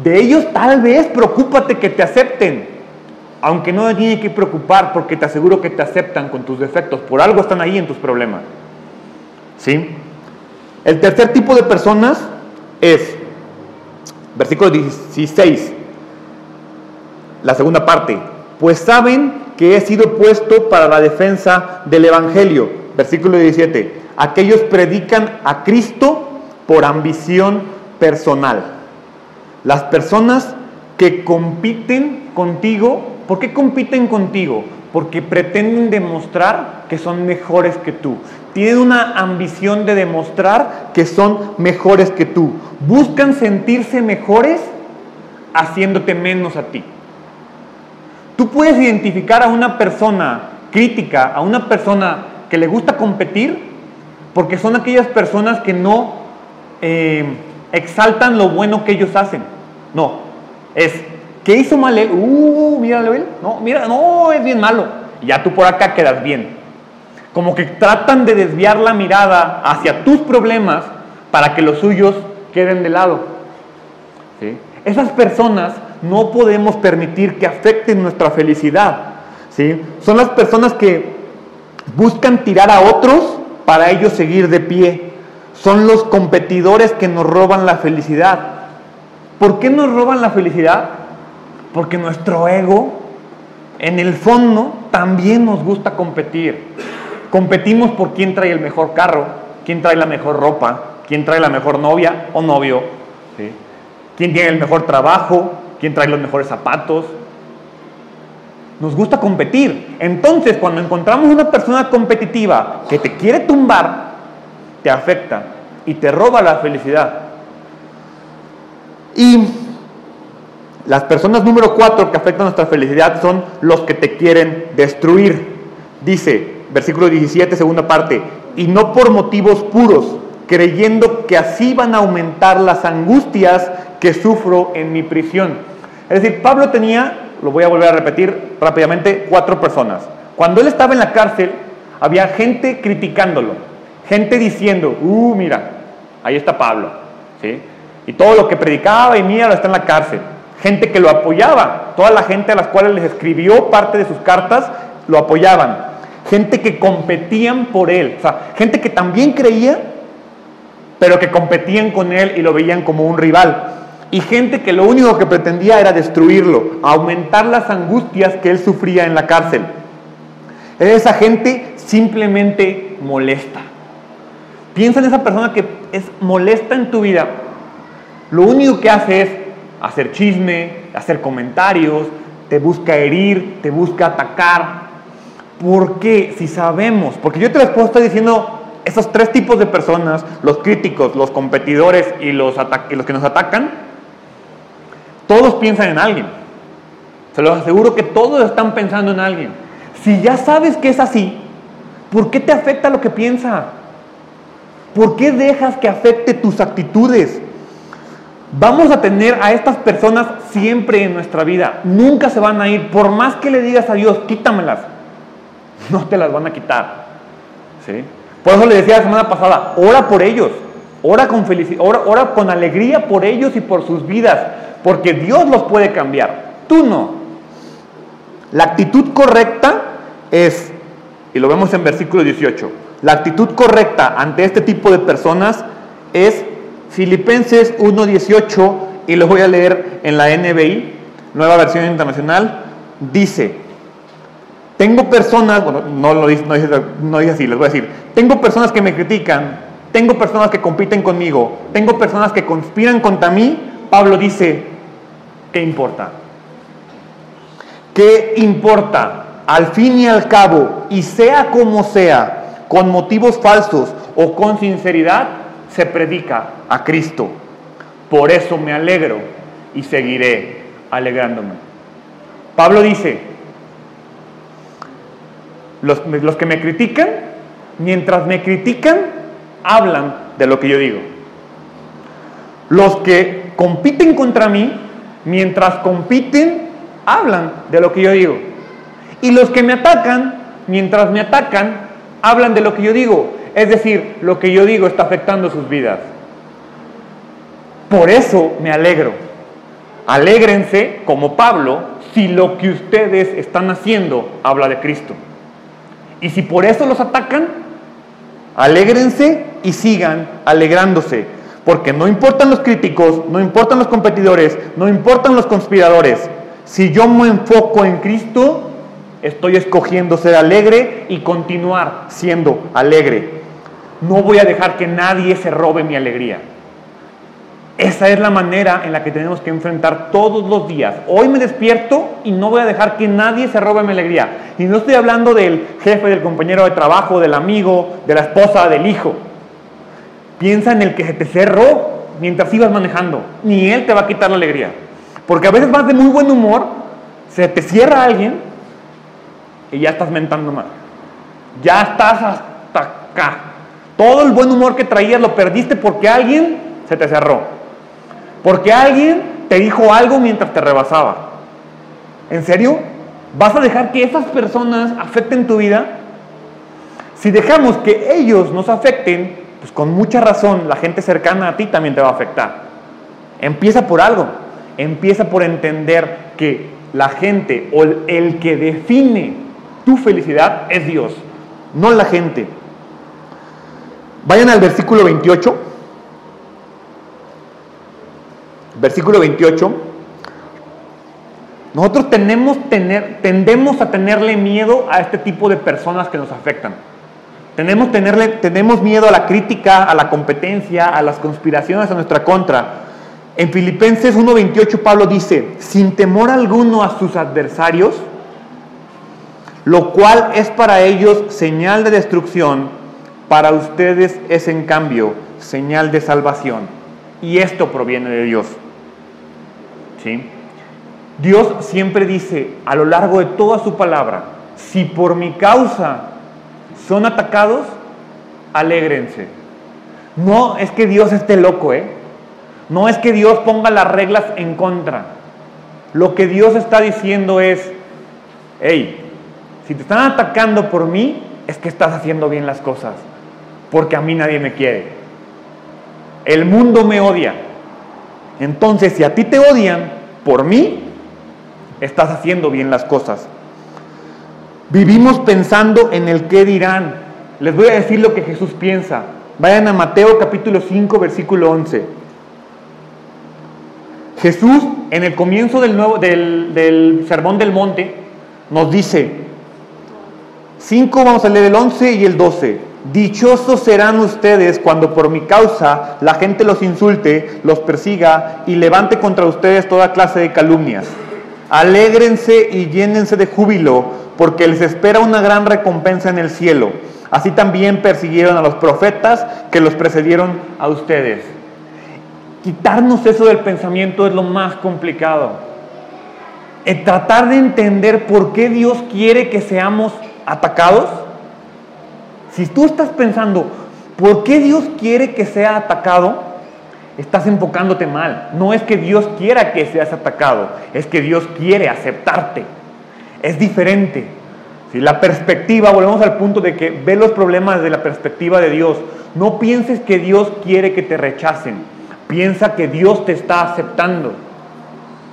De ellos tal vez preocúpate que te acepten. Aunque no te tiene que preocupar porque te aseguro que te aceptan con tus defectos. Por algo están ahí en tus problemas. ¿Sí? El tercer tipo de personas es, versículo 16, la segunda parte, pues saben que he sido puesto para la defensa del Evangelio. Versículo 17 aquellos predican a Cristo por ambición personal. Las personas que compiten contigo, ¿por qué compiten contigo? porque pretenden demostrar que son mejores que tú. Tienen una ambición de demostrar que son mejores que tú. Buscan sentirse mejores haciéndote menos a ti. Tú puedes identificar a una persona crítica, a una persona que le gusta competir, porque son aquellas personas que no eh, exaltan lo bueno que ellos hacen. No, es, ¿qué hizo mal él? Uh, míralo él. No, mira, no, es bien malo. Ya tú por acá quedas bien. Como que tratan de desviar la mirada hacia tus problemas para que los suyos queden de lado. Esas personas no podemos permitir que afecten nuestra felicidad. ¿sí? Son las personas que buscan tirar a otros para ellos seguir de pie. Son los competidores que nos roban la felicidad. ¿Por qué nos roban la felicidad? Porque nuestro ego, en el fondo, también nos gusta competir. Competimos por quién trae el mejor carro, quién trae la mejor ropa, quién trae la mejor novia o novio, quién tiene el mejor trabajo, quién trae los mejores zapatos. Nos gusta competir. Entonces, cuando encontramos una persona competitiva que te quiere tumbar, te afecta y te roba la felicidad. Y las personas número cuatro que afectan nuestra felicidad son los que te quieren destruir. Dice, versículo 17, segunda parte, y no por motivos puros, creyendo que así van a aumentar las angustias que sufro en mi prisión. Es decir, Pablo tenía, lo voy a volver a repetir rápidamente, cuatro personas. Cuando él estaba en la cárcel, había gente criticándolo, gente diciendo, uh, mira, ahí está Pablo, ¿sí? Y todo lo que predicaba y mira, está en la cárcel. Gente que lo apoyaba, toda la gente a las cuales les escribió parte de sus cartas, lo apoyaban gente que competían por él, o sea, gente que también creía, pero que competían con él y lo veían como un rival. Y gente que lo único que pretendía era destruirlo, aumentar las angustias que él sufría en la cárcel. Esa gente simplemente molesta. Piensa en esa persona que es molesta en tu vida. Lo único que hace es hacer chisme, hacer comentarios, te busca herir, te busca atacar, ¿Por qué? Si sabemos, porque yo te les puedo estar diciendo esos tres tipos de personas, los críticos, los competidores y los, los que nos atacan, todos piensan en alguien. Se los aseguro que todos están pensando en alguien. Si ya sabes que es así, ¿por qué te afecta lo que piensa? ¿Por qué dejas que afecte tus actitudes? Vamos a tener a estas personas siempre en nuestra vida. Nunca se van a ir. Por más que le digas a Dios, quítamelas no te las van a quitar. ¿sí? Por eso le decía la semana pasada, ora por ellos, ora con felicidad, ora, con alegría por ellos y por sus vidas, porque Dios los puede cambiar, tú no. La actitud correcta es, y lo vemos en versículo 18, la actitud correcta ante este tipo de personas es Filipenses 1.18, y lo voy a leer en la NBI, nueva versión internacional, dice, tengo personas, bueno, no lo dice, no dice, así, les voy a decir, tengo personas que me critican, tengo personas que compiten conmigo, tengo personas que conspiran contra mí. Pablo dice, ¿qué importa? ¿Qué importa? Al fin y al cabo, y sea como sea, con motivos falsos o con sinceridad, se predica a Cristo. Por eso me alegro y seguiré alegrándome. Pablo dice, los, que me critican, mientras me critican, hablan de lo que yo digo. Los que compiten contra mí, mientras compiten, hablan de lo que yo digo. Y los que me atacan, mientras me atacan, hablan de lo que yo digo. Es decir, lo que yo digo está afectando sus vidas. Por eso me alegro. Alégrense, como Pablo, si lo que ustedes están haciendo habla de Cristo. Y si por eso los atacan, alégrense y sigan alegrándose. Porque no importan los críticos, no importan los competidores, no importan los conspiradores. Si yo me enfoco en Cristo, estoy escogiendo ser alegre y continuar siendo alegre. No voy a dejar que nadie se robe mi alegría. Esa es la manera en la que tenemos que enfrentar todos los días. Hoy me despierto y no voy a dejar que nadie se robe mi alegría. Y no estoy hablando del jefe, del compañero de trabajo, del amigo, de la esposa, del hijo. Piensa en el que se te cerró mientras ibas manejando. Ni él te va a quitar la alegría. Porque a veces vas de muy buen humor, se te cierra alguien y ya estás mentando mal. Ya estás hasta acá. Todo el buen humor que traías lo perdiste porque alguien se te cerró. Porque alguien te dijo algo mientras te rebasaba. ¿En serio? ¿Vas a dejar que esas personas afecten tu vida? Si dejamos que ellos nos afecten, pues con mucha razón la gente cercana a ti también te va a afectar. Empieza por algo. Empieza por entender que la gente o el que define tu felicidad es Dios, no la gente. Vayan al versículo 28. versículo 28, nosotros tenemos, tendemos a tenerle miedo a este tipo de personas que nos afectan. Tenemos, tenerle, tenemos miedo a la crítica, a la competencia, a las conspiraciones a nuestra contra. En Filipenses 1.28 Pablo dice, sin temor alguno a sus adversarios, lo cual es para ellos señal de destrucción, para ustedes es en cambio señal de salvación. Y esto proviene de Dios. Dios siempre dice a lo largo de toda su palabra, si por mi causa son atacados, alégrense. No es que Dios esté loco, ¿eh? No es que Dios ponga las reglas en contra. Lo que Dios está diciendo es, hey, si te están atacando por mí, es que estás haciendo bien las cosas, porque a mí nadie me quiere. El mundo me odia, entonces, si a ti te odian por mí, estás haciendo bien las cosas. Vivimos pensando en el qué dirán. Les voy a decir lo que Jesús piensa. Vayan a Mateo capítulo 5, versículo 11. Jesús, en el comienzo del, nuevo, del, del Sermón del Monte, nos dice, 5 vamos a leer el 11 y el 12. Dichosos serán ustedes cuando por mi causa la gente los insulte, los persiga y levante contra ustedes toda clase de calumnias. Alégrense y llénense de júbilo, porque les espera una gran recompensa en el cielo. Así también persiguieron a los profetas que los precedieron a ustedes. Quitarnos eso del pensamiento es lo más complicado. El tratar de entender por qué Dios quiere que seamos atacados si tú estás pensando, ¿por qué Dios quiere que sea atacado? Estás enfocándote mal. No es que Dios quiera que seas atacado, es que Dios quiere aceptarte. Es diferente. Si la perspectiva, volvemos al punto de que ve los problemas desde la perspectiva de Dios. No pienses que Dios quiere que te rechacen. Piensa que Dios te está aceptando.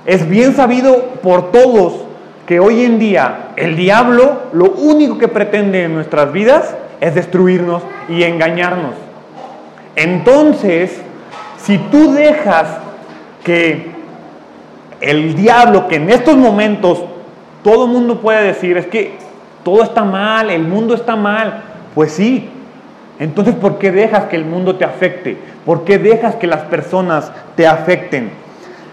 Es bien sabido por todos que hoy en día el diablo lo único que pretende en nuestras vidas es destruirnos y engañarnos. Entonces, si tú dejas que el diablo, que en estos momentos todo el mundo puede decir, es que todo está mal, el mundo está mal, pues sí. Entonces, ¿por qué dejas que el mundo te afecte? ¿Por qué dejas que las personas te afecten?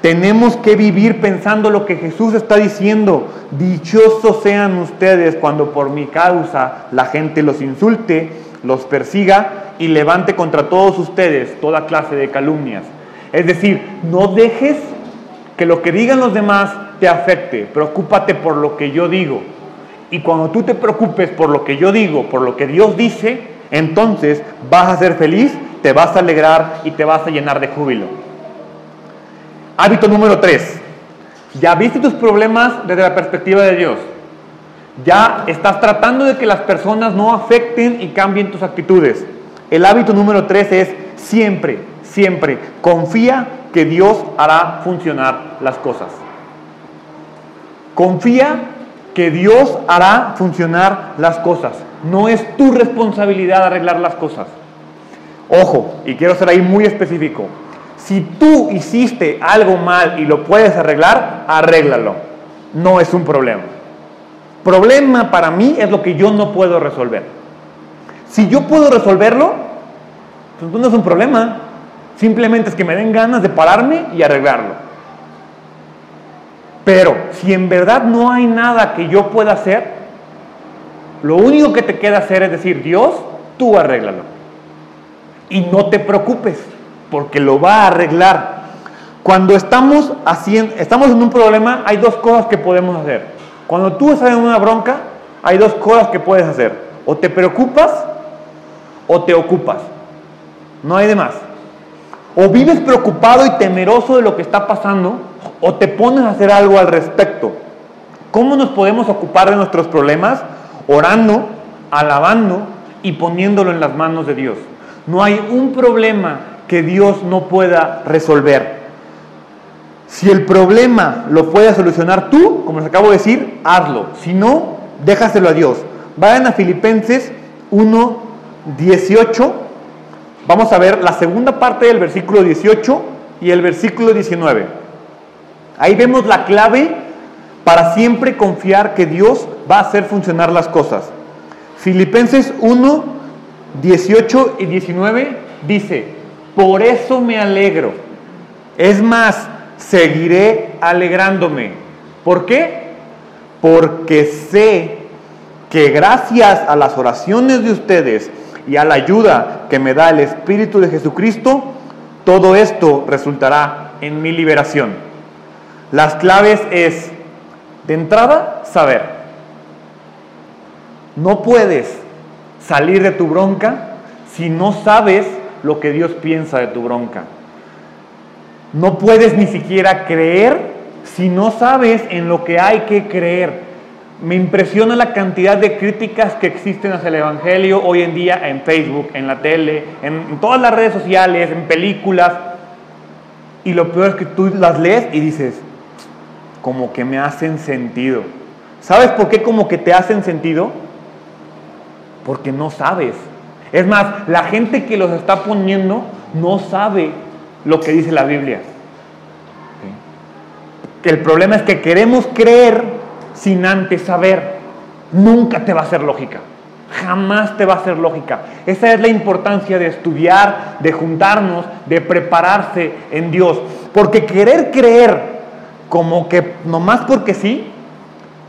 Tenemos que vivir pensando lo que Jesús está diciendo. Dichosos sean ustedes cuando por mi causa la gente los insulte, los persiga y levante contra todos ustedes toda clase de calumnias. Es decir, no dejes que lo que digan los demás te afecte. Preocúpate por lo que yo digo. Y cuando tú te preocupes por lo que yo digo, por lo que Dios dice, entonces vas a ser feliz, te vas a alegrar y te vas a llenar de júbilo. Hábito número 3. Ya viste tus problemas desde la perspectiva de Dios. Ya estás tratando de que las personas no afecten y cambien tus actitudes. El hábito número 3 es siempre, siempre confía que Dios hará funcionar las cosas. Confía que Dios hará funcionar las cosas. No es tu responsabilidad arreglar las cosas. Ojo, y quiero ser ahí muy específico. Si tú hiciste algo mal y lo puedes arreglar, arréglalo. No es un problema. Problema para mí es lo que yo no puedo resolver. Si yo puedo resolverlo, pues no es un problema. Simplemente es que me den ganas de pararme y arreglarlo. Pero si en verdad no hay nada que yo pueda hacer, lo único que te queda hacer es decir, Dios, tú arréglalo. Y no te preocupes, porque lo va a arreglar. Cuando estamos, haciendo, estamos en un problema, hay dos cosas que podemos hacer. Cuando tú estás en una bronca, hay dos cosas que puedes hacer. O te preocupas o te ocupas. No hay de más. O vives preocupado y temeroso de lo que está pasando o te pones a hacer algo al respecto. ¿Cómo nos podemos ocupar de nuestros problemas? Orando, alabando y poniéndolo en las manos de Dios. No hay un problema que Dios no pueda resolver. Si el problema lo puedes solucionar tú, como les acabo de decir, hazlo. Si no, déjaselo a Dios. Vayan a Filipenses 1, 18 Vamos a ver la segunda parte del versículo 18 y el versículo 19. Ahí vemos la clave para siempre confiar que Dios va a hacer funcionar las cosas. Filipenses 1, 18 y 19 dice, por eso me alegro. Es más, seguiré alegrándome. ¿Por qué? Porque sé que gracias a las oraciones de ustedes, y a la ayuda que me da el Espíritu de Jesucristo, todo esto resultará en mi liberación. Las claves es, de entrada, saber. No puedes salir de tu bronca si no sabes lo que Dios piensa de tu bronca. No puedes ni siquiera creer si no sabes en lo que hay que creer. Me impresiona la cantidad de críticas que existen hacia el Evangelio hoy en día en Facebook, en la tele, en, todas las redes sociales, en películas. Y lo peor es que tú las lees y dices, como que me hacen sentido. ¿Sabes por qué como que te hacen sentido? Porque no sabes. Es más, la gente que los está poniendo no sabe lo que dice la Biblia. El problema es que queremos creer sin antes saber. Nunca te va a ser lógica. Jamás te va a ser lógica. Esa es la importancia de estudiar, de juntarnos, de prepararse en Dios. Porque querer creer como que nomás porque sí,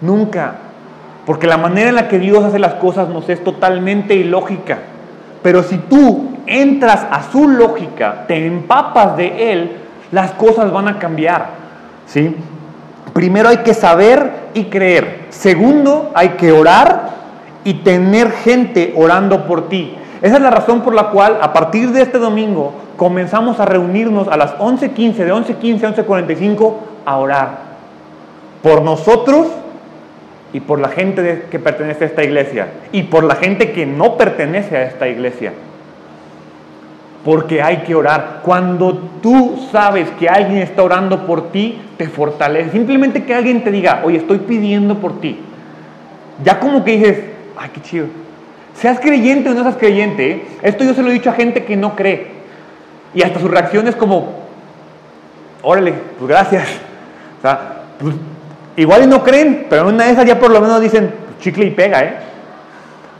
nunca. Porque la manera en la que Dios hace las cosas nos es totalmente ilógica. Pero si tú entras a su lógica, te empapas de Él, las cosas van a cambiar. ¿sí? Primero hay que saber y creer. Segundo, hay que orar y tener gente orando por ti. Esa es la razón por la cual a partir de este domingo comenzamos a reunirnos a las 11.15, de 11.15 a 11.45 a orar. Por nosotros y por la gente que pertenece a esta iglesia. Y por la gente que no pertenece a esta iglesia porque hay que orar. Cuando tú sabes que alguien está orando por ti, te fortalece. Simplemente que alguien te diga, oye, estoy pidiendo por ti. Ya como que dices, ay, qué chido. Seas creyente o no seas creyente, esto yo se lo he dicho a gente que no cree. Y hasta su reacción es como, órale, pues gracias. O sea, pues, igual no creen, pero en una de esas ya por lo menos dicen, chicle y pega, ¿eh?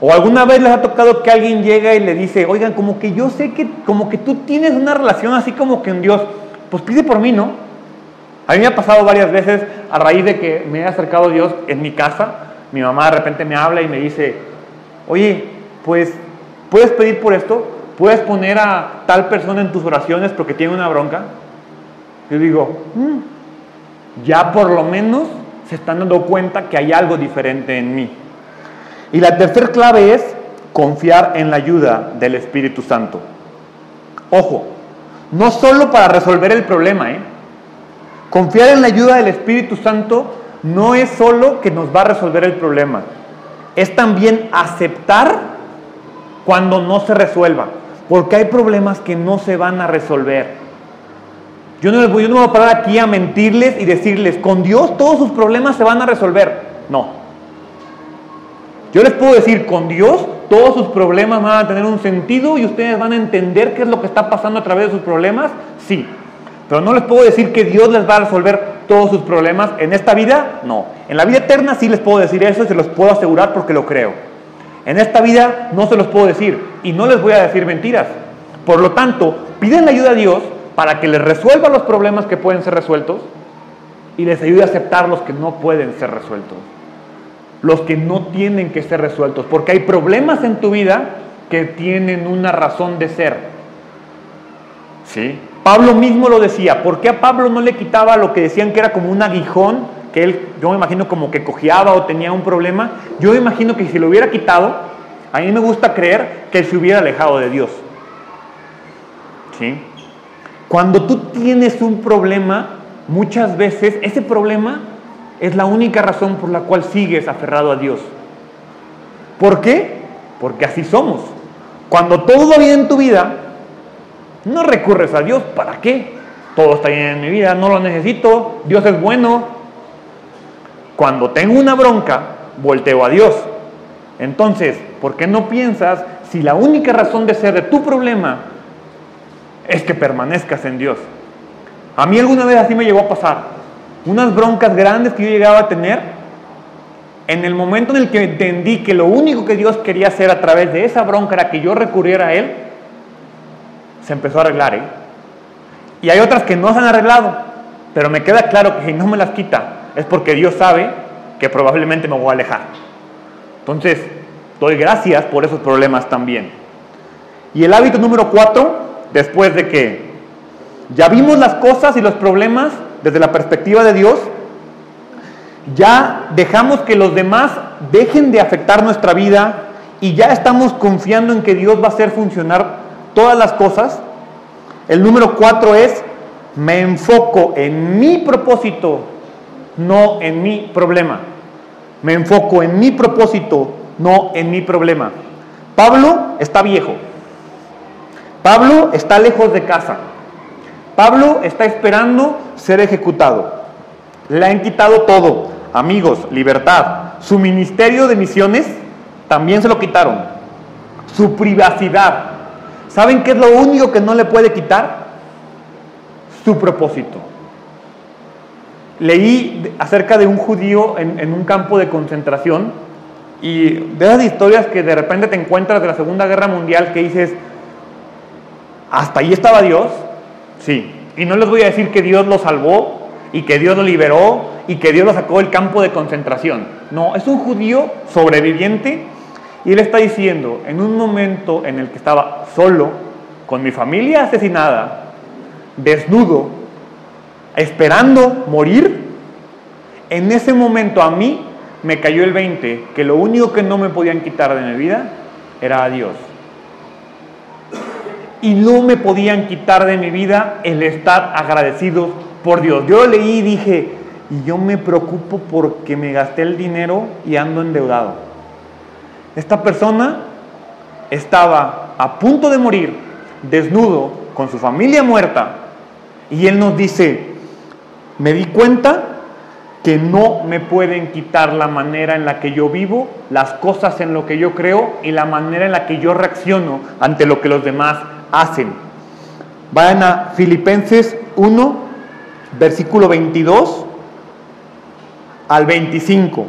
O alguna vez les ha tocado que alguien llega y le dice, oigan, como que yo sé que, como que tú tienes una relación así como que en Dios, pues pide por mí, ¿no? A mí me ha pasado varias veces a raíz de que me he acercado a Dios en mi casa, mi mamá de repente me habla y me dice, oye, pues, ¿puedes pedir por esto? ¿Puedes poner a tal persona en tus oraciones porque tiene una bronca? Yo digo, mm, ya por lo menos se están dando cuenta que hay algo diferente en mí. Y la tercera clave es confiar en la ayuda del Espíritu Santo. Ojo, no solo para resolver el problema, ¿eh? Confiar en la ayuda del Espíritu Santo no es solo que nos va a resolver el problema, es también aceptar cuando no se resuelva, porque hay problemas que no se van a resolver. Yo no, yo no voy a parar aquí a mentirles y decirles, con Dios todos sus problemas se van a resolver. No, yo les puedo decir, con Dios todos sus problemas van a tener un sentido y ustedes van a entender qué es lo que está pasando a través de sus problemas, sí. Pero no les puedo decir que Dios les va a resolver todos sus problemas en esta vida, no. En la vida eterna sí les puedo decir eso y se los puedo asegurar porque lo creo. En esta vida no se los puedo decir y no les voy a decir mentiras. Por lo tanto, piden la ayuda a Dios para que les resuelva los problemas que pueden ser resueltos y les ayude a aceptar los que no pueden ser resueltos, los que no tienen que ser resueltos, porque hay problemas en tu vida que tienen una razón de ser. ¿Sí? Pablo mismo lo decía, ¿por qué a Pablo no le quitaba lo que decían que era como un aguijón, que él, yo me imagino como que cojeaba o tenía un problema? Yo me imagino que si lo hubiera quitado, a mí me gusta creer que él se hubiera alejado de Dios. ¿Sí? Cuando tú tienes un problema, muchas veces ese problema es la única razón por la cual sigues aferrado a Dios. ¿Por qué? Porque así somos. Cuando todo va bien en tu vida, no recurres a Dios. ¿Para qué? Todo está bien en mi vida, no lo necesito, Dios es bueno. Cuando tengo una bronca, volteo a Dios. Entonces, ¿por qué no piensas si la única razón de ser de tu problema es que permanezcas en Dios? A mí alguna vez así me llegó a pasar. Unas broncas grandes que yo llegaba a tener, en el momento en el que entendí que lo único que Dios quería hacer a través de esa bronca era que yo recurriera a Él, se empezó a arreglar. ¿eh? Y hay otras que no se han arreglado, pero me queda claro que si no me las quita es porque Dios sabe que probablemente me voy a alejar. Entonces, doy gracias por esos problemas también. Y el hábito número cuatro, después de que ya vimos las cosas y los problemas desde la perspectiva de Dios. Ya dejamos que los demás dejen de afectar nuestra vida y ya estamos confiando en que Dios va a hacer funcionar todas las cosas. El número cuatro es, me enfoco en mi propósito, no en mi problema. Me enfoco en mi propósito, no en mi problema. Pablo está viejo. Pablo está lejos de casa. Pablo está esperando ser ejecutado. Le han quitado todo, amigos, libertad. Su ministerio de misiones también se lo quitaron. Su privacidad. ¿Saben qué es lo único que no le puede quitar? Su propósito. Leí acerca de un judío en, un campo de concentración y de esas historias que de repente te encuentras de la Segunda Guerra Mundial que dices, hasta ahí estaba Dios, Sí, y no les voy a decir que Dios lo salvó y que Dios lo liberó y que Dios lo sacó del campo de concentración. No, es un judío sobreviviente y él está diciendo, en un momento en el que estaba solo, con mi familia asesinada, desnudo, esperando morir, en ese momento a mí me cayó el 20, que lo único que no me podían quitar de mi vida era a Dios y no me podían quitar de mi vida el estar agradecido por Dios. Yo leí y dije, y yo me preocupo porque me gasté el dinero y ando endeudado. Esta persona estaba a punto de morir, desnudo, con su familia muerta, y él nos dice, me di cuenta que no me pueden quitar la manera en la que yo vivo, las cosas en lo que yo creo y la manera en la que yo reacciono ante lo que los demás hacen. Vayan a Filipenses 1, versículo 22 al 25.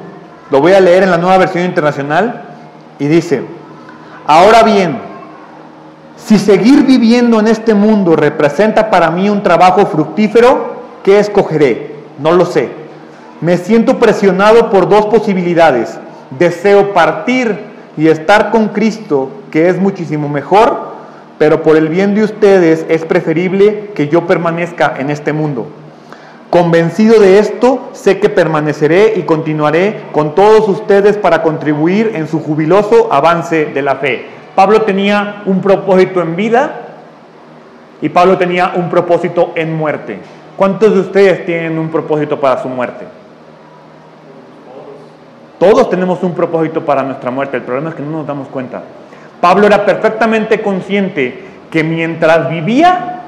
Lo voy a leer en la nueva versión internacional y dice, ahora bien, si seguir viviendo en este mundo representa para mí un trabajo fructífero, ¿qué escogeré? No lo sé. Me siento presionado por dos posibilidades. Deseo partir y estar con Cristo, que es muchísimo mejor, pero por el bien de ustedes es preferible que yo permanezca en este mundo. Convencido de esto, sé que permaneceré y continuaré con todos ustedes para contribuir en su jubiloso avance de la fe. Pablo tenía un propósito en vida y Pablo tenía un propósito en muerte. ¿Cuántos de ustedes tienen un propósito para su muerte? Todos tenemos un propósito para nuestra muerte, el problema es que no nos damos cuenta. Pablo era perfectamente consciente que mientras vivía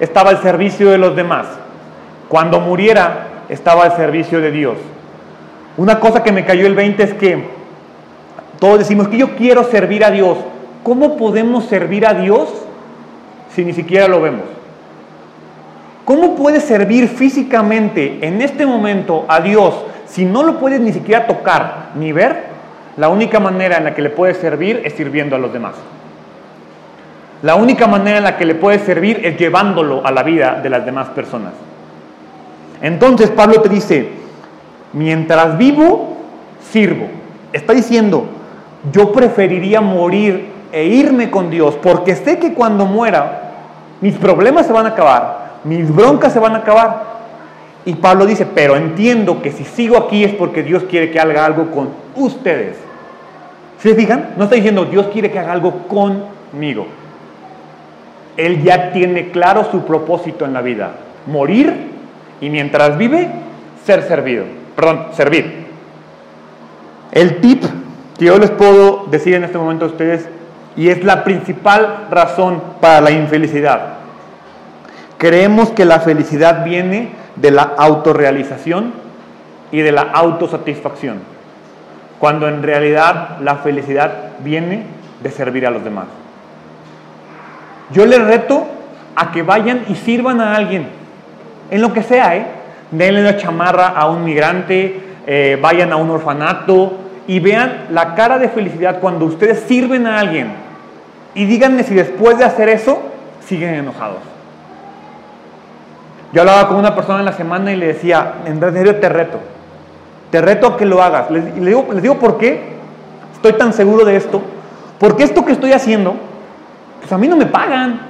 estaba al servicio de los demás. Cuando muriera estaba al servicio de Dios. Una cosa que me cayó el 20 es que todos decimos que yo quiero servir a Dios. ¿Cómo podemos servir a Dios si ni siquiera lo vemos? ¿Cómo puedes servir físicamente en este momento a Dios si no lo puedes ni siquiera tocar ni ver? La única manera en la que le puede servir es sirviendo a los demás. La única manera en la que le puedes servir es llevándolo a la vida de las demás personas. Entonces Pablo te dice, mientras vivo, sirvo. Está diciendo, yo preferiría morir e irme con Dios porque sé que cuando muera mis problemas se van a acabar, mis broncas se van a acabar. Y Pablo dice, pero entiendo que si sigo aquí es porque Dios quiere que haga algo con ustedes. ¿Se fijan? No está diciendo Dios quiere que haga algo conmigo. Él ya tiene claro su propósito en la vida. Morir y mientras vive, ser servido. Perdón, servir. El tip que yo les puedo decir en este momento a ustedes, y es la principal razón para la infelicidad. Creemos que la felicidad viene de la autorrealización y de la autosatisfacción, cuando en realidad la felicidad viene de servir a los demás. Yo les reto a que vayan y sirvan a alguien, en lo que sea, ¿eh? Denle una chamarra a un migrante, eh, vayan a un orfanato y vean la cara de felicidad cuando ustedes sirven a alguien. Y díganme si después de hacer eso siguen enojados. Yo hablaba con una persona en la semana y le decía, en serio te reto, te reto a que lo hagas. Les, digo, les digo por qué estoy tan seguro de esto. Porque esto que estoy haciendo, pues a mí no me pagan.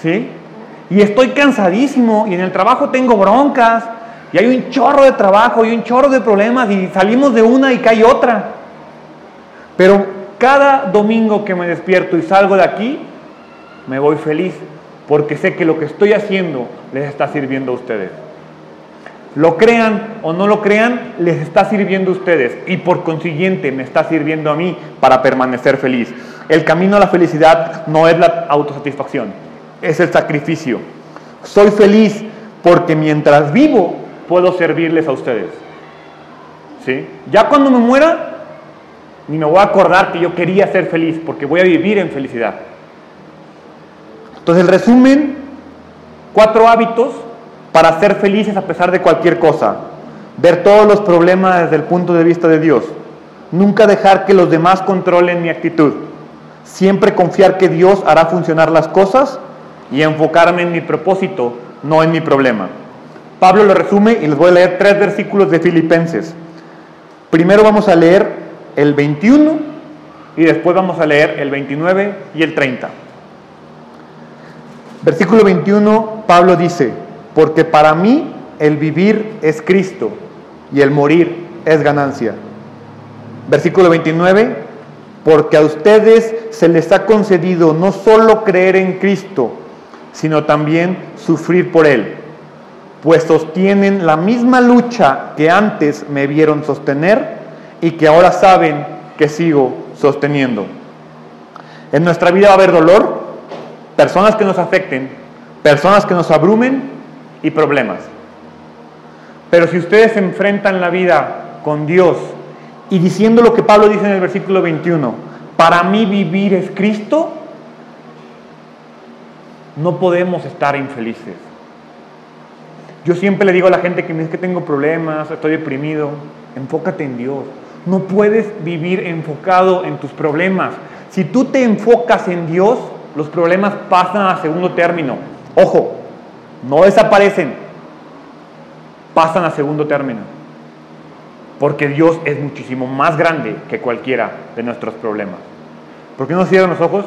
¿Sí? Y estoy cansadísimo y en el trabajo tengo broncas y hay un chorro de trabajo y un chorro de problemas y salimos de una y cae otra. Pero cada domingo que me despierto y salgo de aquí, me voy feliz porque sé que lo que estoy haciendo les está sirviendo a ustedes. Lo crean o no lo crean, les está sirviendo a ustedes y por consiguiente me está sirviendo a mí para permanecer feliz. El camino a la felicidad no es la autosatisfacción, es el sacrificio. Soy feliz porque mientras vivo puedo servirles a ustedes. ¿Sí? Ya cuando me muera, ni me voy a acordar que yo quería ser feliz porque voy a vivir en felicidad. Entonces, el resumen, cuatro hábitos para ser felices a pesar de cualquier cosa. Ver todos los problemas desde el punto de vista de Dios. Nunca dejar que los demás controlen mi actitud. Siempre confiar que Dios hará funcionar las cosas y enfocarme en mi propósito, no en mi problema. Pablo lo resume y les voy a leer tres versículos de Filipenses. Primero vamos a leer el 21 y después vamos a leer el 29 y el 30. Versículo 21, Pablo dice, porque para mí el vivir es Cristo y el morir es ganancia. Versículo 29, porque a ustedes se les ha concedido no solo creer en Cristo, sino también sufrir por Él, pues sostienen la misma lucha que antes me vieron sostener y que ahora saben que sigo sosteniendo. En nuestra vida va a haber dolor, personas que nos afecten, personas que nos abrumen y problemas. Pero si ustedes enfrentan la vida con Dios y diciendo lo que Pablo dice en el versículo 21, para mí vivir es Cristo, no podemos estar infelices. Yo siempre le digo a la gente que me dice que tengo problemas, estoy deprimido, enfócate en Dios. No puedes vivir enfocado en tus problemas. Si tú te enfocas en Dios, los problemas pasan a segundo término. Ojo, no desaparecen, pasan a segundo término. Porque Dios es muchísimo más grande que cualquiera de nuestros problemas. ¿Por qué no cierran los ojos?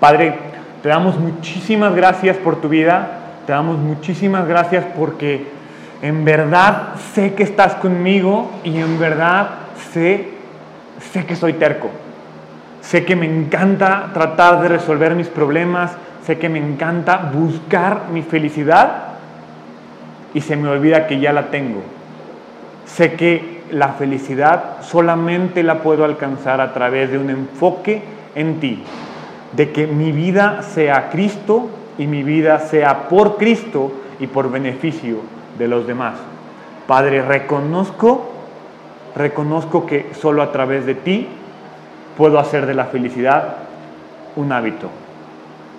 Padre, te damos muchísimas gracias por tu vida, te damos muchísimas gracias porque en verdad sé que estás conmigo y en verdad sé, sé que soy terco. Sé que me encanta tratar de resolver mis problemas, sé que me encanta buscar mi felicidad y se me olvida que ya la tengo. Sé que la felicidad solamente la puedo alcanzar a través de un enfoque en ti, de que mi vida sea Cristo y mi vida sea por Cristo y por beneficio de los demás. Padre, reconozco, reconozco que solo a través de ti puedo hacer de la felicidad un hábito.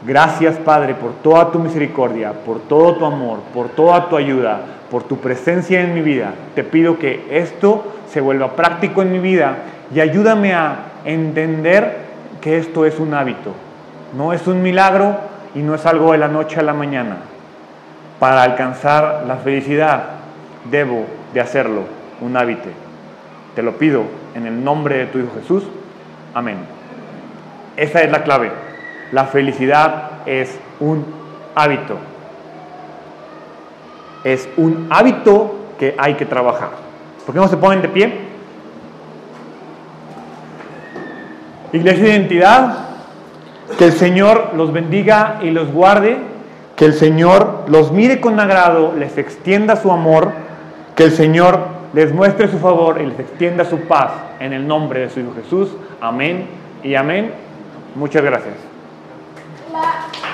Gracias Padre por toda tu misericordia, por todo tu amor, por toda tu ayuda, por tu presencia en mi vida. Te pido que esto se vuelva práctico en mi vida y ayúdame a entender que esto es un hábito No es un milagro y no es algo de la noche a la mañana. Para alcanzar la felicidad debo de hacerlo un hábito. Te lo pido en el nombre de tu Hijo Jesús. Amén. Esa es la clave. La felicidad es un hábito. Es un hábito que hay que trabajar. ¿Por qué no se ponen de pie? Iglesia de Identidad, que el Señor los bendiga y los guarde, que el Señor los mire con agrado, les extienda su amor, que el Señor les muestre su favor y les extienda su paz en el nombre de su Hijo Jesús. Amén y amén. Muchas gracias. bạn.